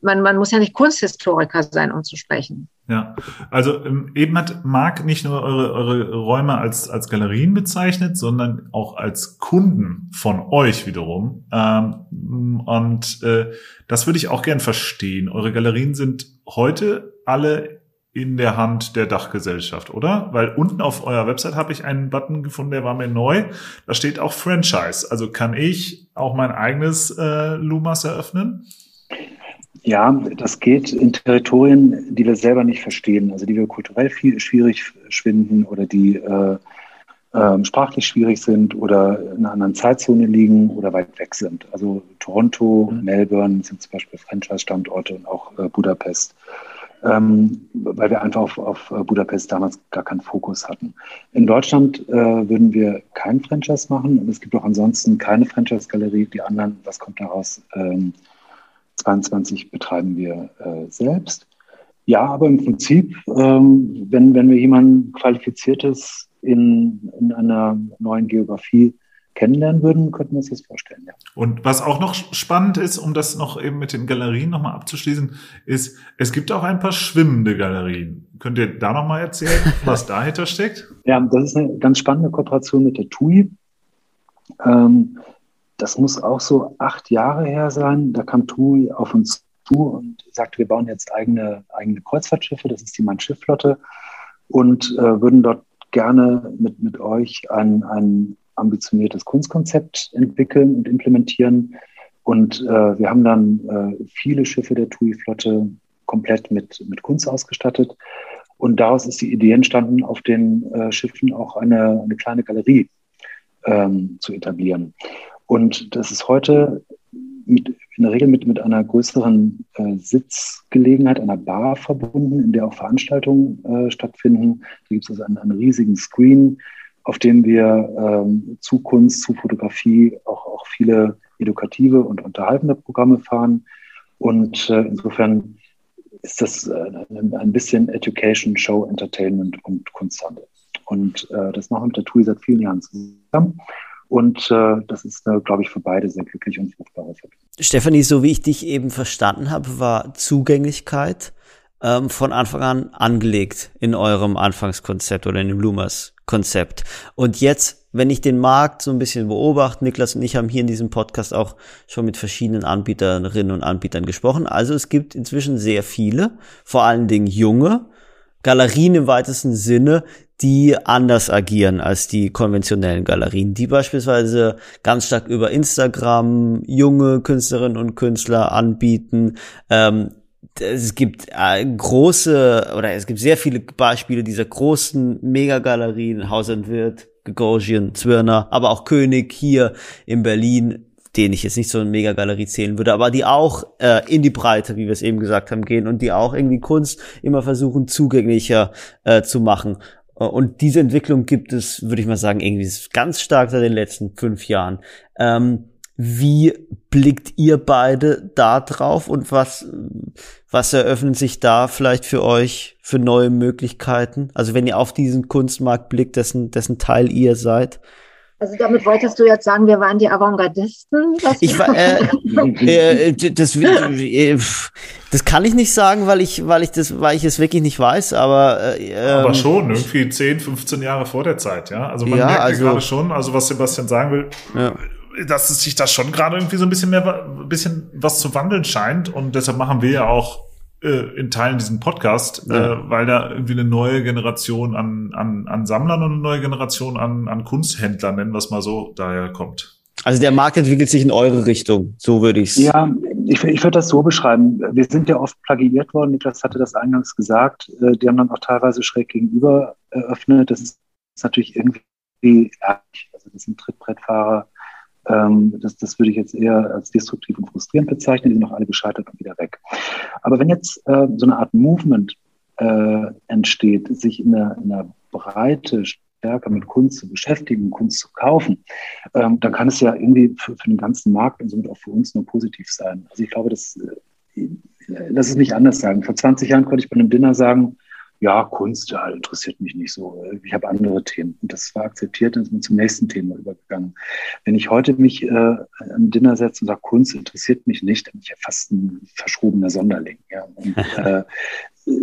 man, man muss ja nicht Kunsthistoriker sein, um zu sprechen.
Ja, also ähm, eben hat Marc nicht nur eure, eure Räume als, als Galerien bezeichnet, sondern auch als Kunden von euch wiederum. Ähm, und äh, das würde ich auch gern verstehen. Eure Galerien sind heute alle in der Hand der Dachgesellschaft, oder? Weil unten auf eurer Website habe ich einen Button gefunden, der war mir neu. Da steht auch Franchise. Also kann ich auch mein eigenes äh, Lumas eröffnen?
Ja, das geht in Territorien, die wir selber nicht verstehen, also die wir kulturell viel schwierig finden oder die äh, äh, sprachlich schwierig sind oder in einer anderen Zeitzone liegen oder weit weg sind. Also Toronto, mhm. Melbourne sind zum Beispiel Franchise-Standorte und auch äh, Budapest, ähm, weil wir einfach auf, auf, Budapest damals gar keinen Fokus hatten. In Deutschland äh, würden wir kein Franchise machen und es gibt auch ansonsten keine Franchise-Galerie. Die anderen, was kommt daraus? Ähm, 22 betreiben wir äh, selbst. Ja, aber im Prinzip, ähm, wenn, wenn wir jemanden Qualifiziertes in, in einer neuen Geografie kennenlernen würden, könnten wir uns das vorstellen. Ja.
Und was auch noch spannend ist, um das noch eben mit den Galerien nochmal abzuschließen, ist, es gibt auch ein paar schwimmende Galerien. Könnt ihr da nochmal erzählen, was dahinter steckt?
Ja, das ist eine ganz spannende Kooperation mit der TUI. Ähm, das muss auch so acht Jahre her sein. Da kam TUI auf uns zu und sagte, wir bauen jetzt eigene, eigene Kreuzfahrtschiffe, das ist die Main-Schiff-Flotte, und äh, würden dort gerne mit, mit euch ein, ein ambitioniertes Kunstkonzept entwickeln und implementieren. Und äh, wir haben dann äh, viele Schiffe der TUI-Flotte komplett mit, mit Kunst ausgestattet. Und daraus ist die Idee entstanden, auf den äh, Schiffen auch eine, eine kleine Galerie ähm, zu etablieren. Und das ist heute mit, in der Regel mit, mit einer größeren äh, Sitzgelegenheit, einer Bar verbunden, in der auch Veranstaltungen äh, stattfinden. Da gibt es also einen, einen, riesigen Screen, auf dem wir ähm, zu Kunst, zu Fotografie auch, auch viele edukative und unterhaltende Programme fahren. Und äh, insofern ist das äh, ein bisschen Education, Show, Entertainment und Kunsthandel. Und äh, das machen wir mit der TUI seit vielen Jahren zusammen. Und äh, das ist, äh, glaube ich, für beide sehr glücklich und Verbindung.
Stefanie, so wie ich dich eben verstanden habe, war Zugänglichkeit ähm, von Anfang an angelegt in eurem Anfangskonzept oder in dem Lumas-Konzept. Und jetzt, wenn ich den Markt so ein bisschen beobachte, Niklas und ich haben hier in diesem Podcast auch schon mit verschiedenen Anbieterinnen und Anbietern gesprochen. Also es gibt inzwischen sehr viele, vor allen Dingen junge, Galerien im weitesten Sinne, die anders agieren als die konventionellen Galerien, die beispielsweise ganz stark über Instagram junge Künstlerinnen und Künstler anbieten. Ähm, es gibt äh, große oder es gibt sehr viele Beispiele dieser großen Megagalerien, Haus und Wirt, Gagosian, Zwirner, aber auch König hier in Berlin, den ich jetzt nicht so eine Megagalerie zählen würde, aber die auch äh, in die Breite, wie wir es eben gesagt haben, gehen und die auch irgendwie Kunst immer versuchen zugänglicher äh, zu machen. Äh, und diese Entwicklung gibt es, würde ich mal sagen, irgendwie ganz stark seit den letzten fünf Jahren. Ähm, wie blickt ihr beide da drauf und was, was eröffnet sich da vielleicht für euch für neue Möglichkeiten? Also wenn ihr auf diesen Kunstmarkt blickt, dessen, dessen Teil ihr seid?
Also damit wolltest du jetzt sagen, wir waren die Avantgardisten?
Ich war, äh, äh, das, äh, das kann ich nicht sagen, weil ich, weil ich das, weil ich es wirklich nicht weiß, aber
äh, aber ähm, schon irgendwie 10, 15 Jahre vor der Zeit, ja. Also man ja, merkt also, gerade schon, also was Sebastian sagen will, ja. dass es sich da schon gerade irgendwie so ein bisschen mehr, ein bisschen was zu wandeln scheint und deshalb machen wir ja auch äh, in Teilen diesen Podcast, ja. äh, weil da irgendwie eine neue Generation an, an, an Sammlern und eine neue Generation an, an Kunsthändlern, nennen wir es mal so, daher kommt.
Also der Markt entwickelt sich in eure Richtung, so würde ich es.
Ja, ich, ich würde das so beschreiben. Wir sind ja oft plagiiert worden, Niklas hatte das eingangs gesagt. Äh, die haben dann auch teilweise schräg gegenüber eröffnet. Das ist, ist natürlich irgendwie ärgerlich. Also das sind Trittbrettfahrer, ähm, das, das würde ich jetzt eher als destruktiv und frustrierend bezeichnen. Die sind noch alle gescheitert und wieder weg. Aber wenn jetzt äh, so eine Art Movement äh, entsteht, sich in der, in der Breite stärker mit Kunst zu beschäftigen, Kunst zu kaufen, ähm, dann kann es ja irgendwie für, für, den ganzen Markt und somit auch für uns nur positiv sein. Also ich glaube, das, äh, lass es nicht anders sagen. Vor 20 Jahren konnte ich bei einem Dinner sagen, ja, Kunst, ja, interessiert mich nicht so. Ich habe andere Themen. Und das war akzeptiert und ist mir zum nächsten Thema übergegangen. Wenn ich heute mich äh, am Dinner setze und sage, Kunst interessiert mich nicht, dann bin ich ja fast ein verschrobener Sonderling. Ja. Und, äh,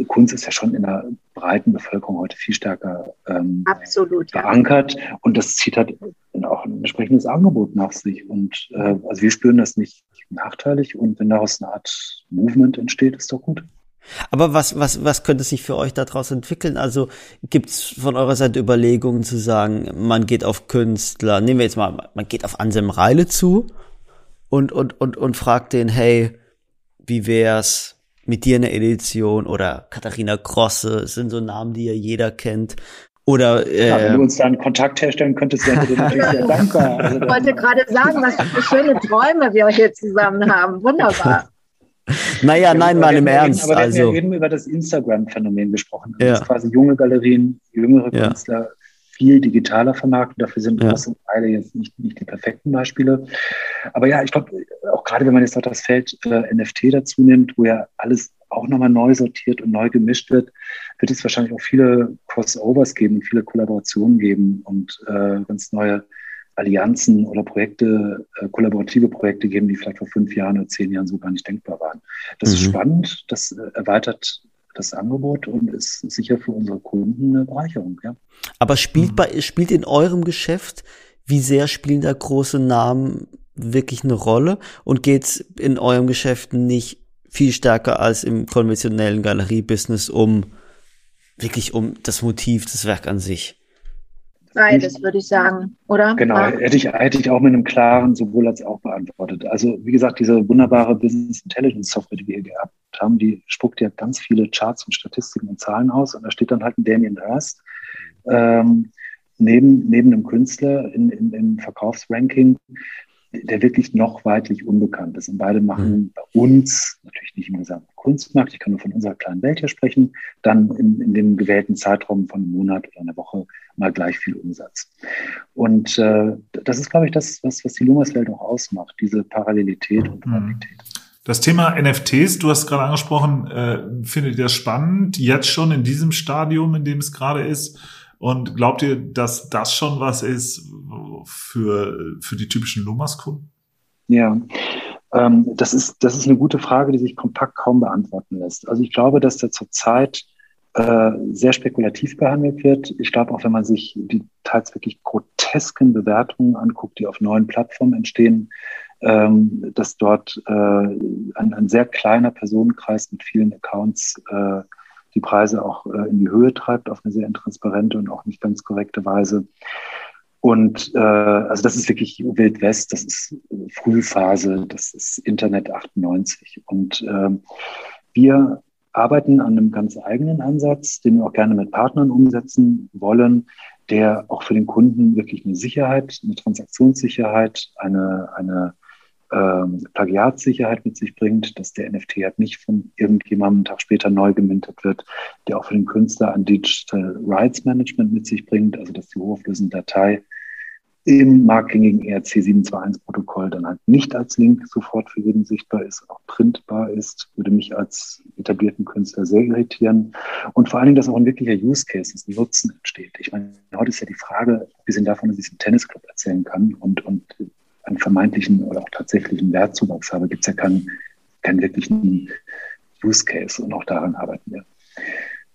Kunst ist ja schon in der breiten Bevölkerung heute viel stärker ähm,
Absolut,
verankert ja. und das zieht halt auch ein entsprechendes Angebot nach sich. Und äh, also wir spüren das nicht nachteilig und wenn daraus eine Art Movement entsteht, ist doch gut.
Aber was, was, was könnte sich für euch daraus entwickeln? Also gibt's von eurer Seite Überlegungen zu sagen, man geht auf Künstler, nehmen wir jetzt mal, man geht auf Anselm Reile zu und, und, und, und fragt den, hey, wie wär's mit dir eine Edition oder Katharina Krosse, sind so Namen, die ja jeder kennt. Oder
äh, ja, wenn du uns da einen Kontakt herstellen könntest, wäre ich natürlich sehr dankbar.
Also, ich wollte gerade sagen, was für schöne Träume wir hier zusammen haben. Wunderbar.
Naja, nein, mal im Ernst.
Aber also. wir haben ja eben über das Instagram-Phänomen gesprochen. Also ja. Das quasi junge Galerien, jüngere ja. Künstler viel digitaler vermarkten. Dafür sind ja. beide jetzt nicht, nicht die perfekten Beispiele. Aber ja, ich glaube, auch gerade wenn man jetzt noch das Feld äh, NFT dazu nimmt, wo ja alles auch nochmal neu sortiert und neu gemischt wird, wird es wahrscheinlich auch viele Crossovers geben, viele Kollaborationen geben und äh, ganz neue Allianzen oder Projekte, äh, kollaborative Projekte geben, die vielleicht vor fünf Jahren oder zehn Jahren so gar nicht denkbar waren. Das mhm. ist spannend, das äh, erweitert das Angebot und ist sicher für unsere Kunden eine Bereicherung. Ja.
Aber spielt, mhm. bei, spielt in eurem Geschäft, wie sehr spielen da große Namen wirklich eine Rolle? Und geht es in eurem Geschäft nicht viel stärker als im konventionellen Galeriebusiness um wirklich um das Motiv, das Werk an sich?
Beides, würde ich sagen, oder?
Genau, hätte, ich, hätte ich auch mit einem klaren sowohl als auch beantwortet. Also, wie gesagt, diese wunderbare Business Intelligence Software, die wir hier gehabt haben, die spuckt ja ganz viele Charts und Statistiken und Zahlen aus. Und da steht dann halt ein Damien Hirst ähm, neben, neben einem Künstler in, in, im Verkaufsranking, der wirklich noch weitlich unbekannt ist. Und beide machen mhm. bei uns, natürlich nicht im gesamten Kunstmarkt, ich kann nur von unserer kleinen Welt hier sprechen, dann in, in dem gewählten Zeitraum von einem Monat oder einer Woche mal gleich viel Umsatz. Und äh, das ist, glaube ich, das, was, was die Lumas-Welt auch ausmacht, diese Parallelität und mhm. Parallelität.
Das Thema NFTs, du hast gerade angesprochen, äh, findet ihr das spannend, jetzt schon in diesem Stadium, in dem es gerade ist? Und glaubt ihr, dass das schon was ist für, für die typischen Lumas-Kunden?
Ja, ähm, das, ist, das ist eine gute Frage, die sich kompakt kaum beantworten lässt. Also ich glaube, dass da zurzeit äh, sehr spekulativ behandelt wird. Ich glaube auch, wenn man sich die teils wirklich grotesken Bewertungen anguckt, die auf neuen Plattformen entstehen, ähm, dass dort äh, ein, ein, sehr kleiner Personenkreis mit vielen Accounts äh, die Preise auch äh, in die Höhe treibt auf eine sehr intransparente und auch nicht ganz korrekte Weise. Und äh, also das ist wirklich Wild West, das ist Frühphase, das ist Internet 98. Und äh, wir arbeiten an einem ganz eigenen Ansatz, den wir auch gerne mit Partnern umsetzen wollen, der auch für den Kunden wirklich eine Sicherheit, eine Transaktionssicherheit, eine, eine ähm, Plagiatssicherheit mit sich bringt, dass der NFT halt nicht von irgendjemandem einen Tag später neu gemintet wird, der auch für den Künstler ein Digital Rights Management mit sich bringt, also dass die hochauflösende Datei im marktgängigen ERC721-Protokoll dann halt nicht als Link sofort für jeden sichtbar ist, auch printbar ist, würde mich als etablierten Künstler sehr irritieren. Und vor allen Dingen, dass auch ein wirklicher Use Case, ein Nutzen entsteht. Ich meine, heute ist ja die Frage, abgesehen davon, dass ich es im Tennisclub erzählen kann und, und einen vermeintlichen oder auch tatsächlichen Wertzuwachs habe, gibt es ja keinen, keinen wirklichen Use Case und auch daran arbeiten wir.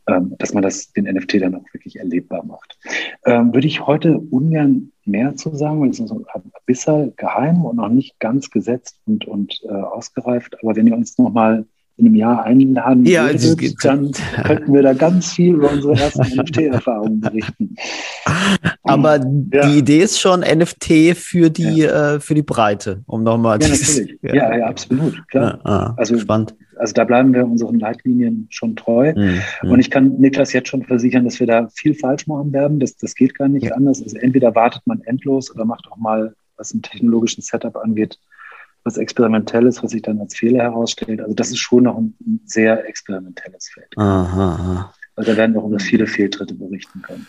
Ähm, dass man das, den NFT dann auch wirklich erlebbar macht. Ähm, würde ich heute ungern mehr zu sagen, weil es ist ein bisschen geheim und noch nicht ganz gesetzt und, und äh, ausgereift. Aber wenn ihr uns nochmal in einem Jahr einladen
ja,
würdet, dann könnten wir da ganz viel über unsere ersten NFT-Erfahrungen berichten.
Aber ja. die Idee ist schon NFT für die, ja. äh, für die Breite, um nochmal
ja, natürlich. Ja. ja, ja, absolut, klar.
Ah, also spannend
also da bleiben wir unseren Leitlinien schon treu. Mhm. Und ich kann Niklas jetzt schon versichern, dass wir da viel falsch machen werden. Das, das geht gar nicht anders. Also entweder wartet man endlos oder macht auch mal, was im technologischen Setup angeht, was Experimentelles, was sich dann als Fehler herausstellt. Also das ist schon noch ein, ein sehr experimentelles Feld.
Aha, aha.
Also da werden wir auch über viele Fehltritte berichten können.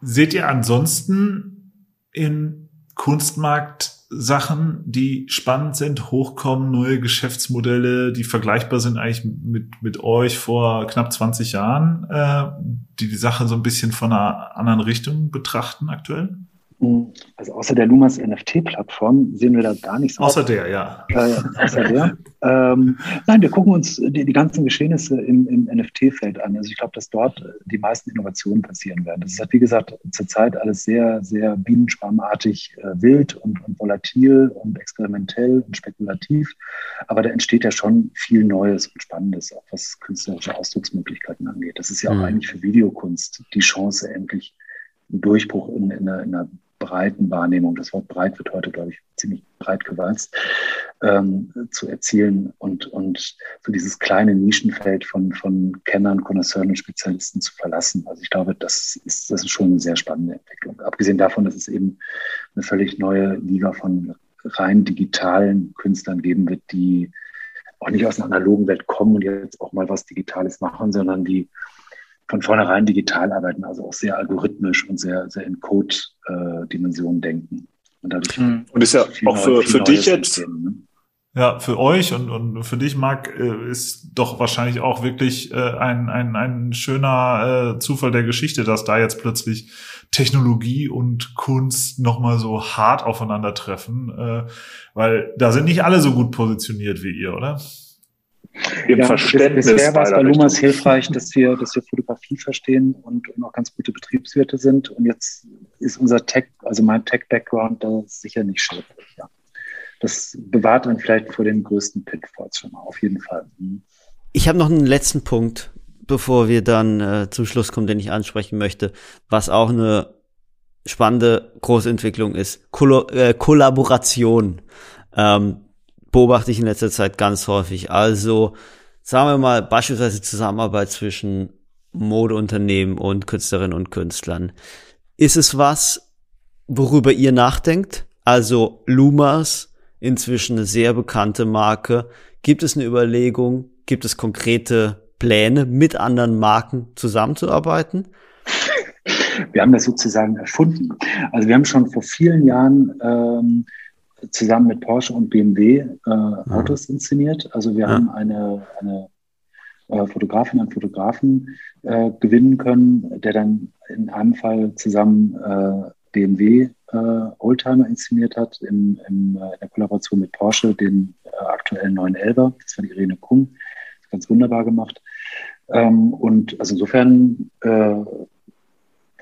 Seht ihr ansonsten im Kunstmarkt Sachen, die spannend sind, hochkommen, neue Geschäftsmodelle, die vergleichbar sind eigentlich mit, mit euch vor knapp 20 Jahren, äh, die die Sache so ein bisschen von einer anderen Richtung betrachten aktuell?
Also außer der Lumas NFT-Plattform sehen wir da gar nichts.
Außer auf. der, ja.
Äh, außer der. Ähm, nein, wir gucken uns die, die ganzen Geschehnisse im, im NFT-Feld an. Also ich glaube, dass dort die meisten Innovationen passieren werden. Das ist halt, wie gesagt, zurzeit alles sehr, sehr bienenschwarmartig äh, wild und, und volatil und experimentell und spekulativ. Aber da entsteht ja schon viel Neues und Spannendes, auch was künstlerische Ausdrucksmöglichkeiten angeht. Das ist ja auch mhm. eigentlich für Videokunst die Chance, endlich einen Durchbruch in, in, einer, in einer breiten Wahrnehmung, das Wort breit wird heute, glaube ich, ziemlich breit gewalzt, ähm, zu erzielen und, und so dieses kleine Nischenfeld von, von Kennern, Connoisseuren und Spezialisten zu verlassen. Also ich glaube, das ist, das ist schon eine sehr spannende Entwicklung. Abgesehen davon, dass es eben eine völlig neue Liga von rein digitalen Künstlern geben wird, die auch nicht aus einer analogen Welt kommen und jetzt auch mal was Digitales machen, sondern die von vornherein digital arbeiten, also auch sehr algorithmisch und sehr, sehr in Code-Dimensionen denken.
Und, dadurch mhm. und ist ja auch für, für dich jetzt, System, ne? ja, für euch und, und für dich, Marc, äh, ist doch wahrscheinlich auch wirklich äh, ein, ein, ein schöner äh, Zufall der Geschichte, dass da jetzt plötzlich Technologie und Kunst nochmal so hart aufeinandertreffen, weil da sind nicht alle so gut positioniert wie ihr, oder?
Im ja, Verständnis. Bisher war es bei Lumas hilfreich, dass wir, dass wir Fotografie verstehen und, und auch ganz gute Betriebswirte sind. Und jetzt ist unser Tech, also mein Tech-Background da sicher nicht schädlich. Ja. Das bewahrt dann vielleicht vor den größten Pitfalls schon mal, auf jeden Fall. Mhm.
Ich habe noch einen letzten Punkt, bevor wir dann äh, zum Schluss kommen, den ich ansprechen möchte, was auch eine spannende Großentwicklung ist. Koll äh, Kollaboration. Ähm, beobachte ich in letzter Zeit ganz häufig. Also sagen wir mal beispielsweise Zusammenarbeit zwischen Modeunternehmen und Künstlerinnen und Künstlern. Ist es was, worüber ihr nachdenkt? Also Lumas, inzwischen eine sehr bekannte Marke. Gibt es eine Überlegung? Gibt es konkrete Pläne, mit anderen Marken zusammenzuarbeiten?
Wir haben das sozusagen erfunden. Also wir haben schon vor vielen Jahren ähm, zusammen mit Porsche und BMW äh, Autos inszeniert. Also wir ja. haben eine, eine äh, Fotografin, einen Fotografen äh, gewinnen können, der dann in einem Fall zusammen äh, BMW äh, Oldtimer inszeniert hat, im, im, äh, in der Kollaboration mit Porsche, den äh, aktuellen 911 Das war die Irene Kung. Ganz wunderbar gemacht. Ähm, und also insofern äh,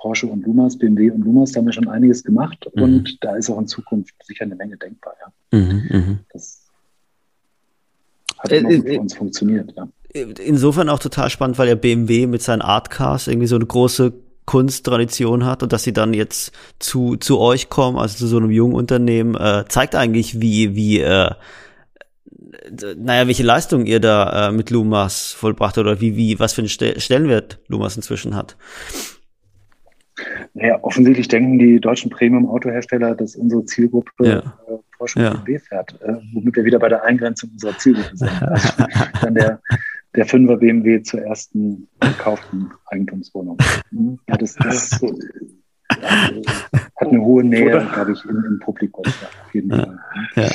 Porsche und Lumas, BMW und Lumas, da haben wir schon einiges gemacht mhm. und da ist auch in Zukunft sicher eine Menge denkbar. Ja. Mhm, mhm. das hat äh, gut für uns funktioniert. Ja.
insofern auch total spannend, weil ja BMW mit seinen Artcars irgendwie so eine große Kunsttradition hat und dass sie dann jetzt zu, zu euch kommen, also zu so einem jungen Unternehmen, äh, zeigt eigentlich, wie, wie, äh, naja, welche Leistung ihr da äh, mit Lumas vollbracht oder wie, wie, was für einen Stellenwert Lumas inzwischen hat.
Naja, offensichtlich denken die deutschen Premium-Autohersteller, dass unsere Zielgruppe ja. äh, Porsche ja. BMW fährt, äh, womit wir wieder bei der Eingrenzung unserer Zielgruppe sind. Also dann der, der 5er BMW zur ersten gekauften Eigentumswohnung. Mhm. Ja, das, das äh, hat eine hohe Nähe, glaube ich, im, im Publikum. Auf jeden Fall. Ja.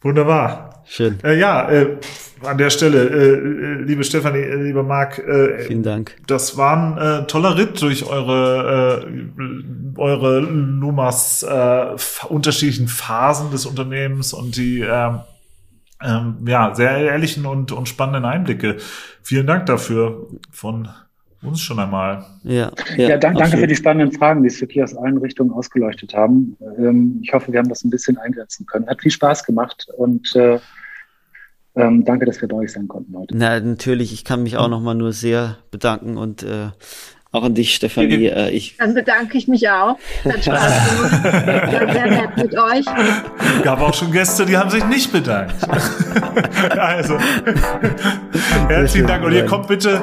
Wunderbar.
Schön.
Äh, ja, äh, an der Stelle, äh, äh liebe Stefanie, äh, lieber Marc,
äh, vielen Dank.
Das war ein äh, toller Ritt durch eure äh, eure Lumas äh, unterschiedlichen Phasen des Unternehmens und die äh, ähm, ja sehr ehrlichen und, und spannenden Einblicke. Vielen Dank dafür von uns schon einmal.
Ja, ja, ja danke, danke für die spannenden Fragen, die es wirklich aus allen Richtungen ausgeleuchtet haben. Ähm, ich hoffe, wir haben das ein bisschen eingrenzen können. Hat viel Spaß gemacht und äh, ähm, danke, dass wir bei euch sein konnten heute.
Na, natürlich, ich kann mich auch nochmal nur sehr bedanken und äh, auch an dich, Stefanie.
Äh, ich Dann bedanke ich mich auch. Hat Spaß gemacht. sehr nett mit euch.
Gab auch schon Gäste, die haben sich nicht bedankt. also, herzlichen Dank. Und ihr kommt bitte,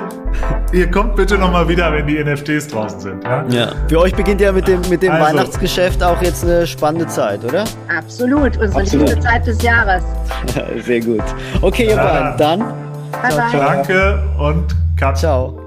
ihr kommt bitte nochmal wieder, wenn die NFTs draußen sind. Ja?
ja. Für euch beginnt ja mit dem, mit dem also. Weihnachtsgeschäft auch jetzt eine spannende Zeit, oder?
Absolut. Unsere Absolut. liebste Zeit des Jahres.
Sehr gut. Okay, ihr beiden, dann.
Bye bye. Danke und Cut.
Ciao.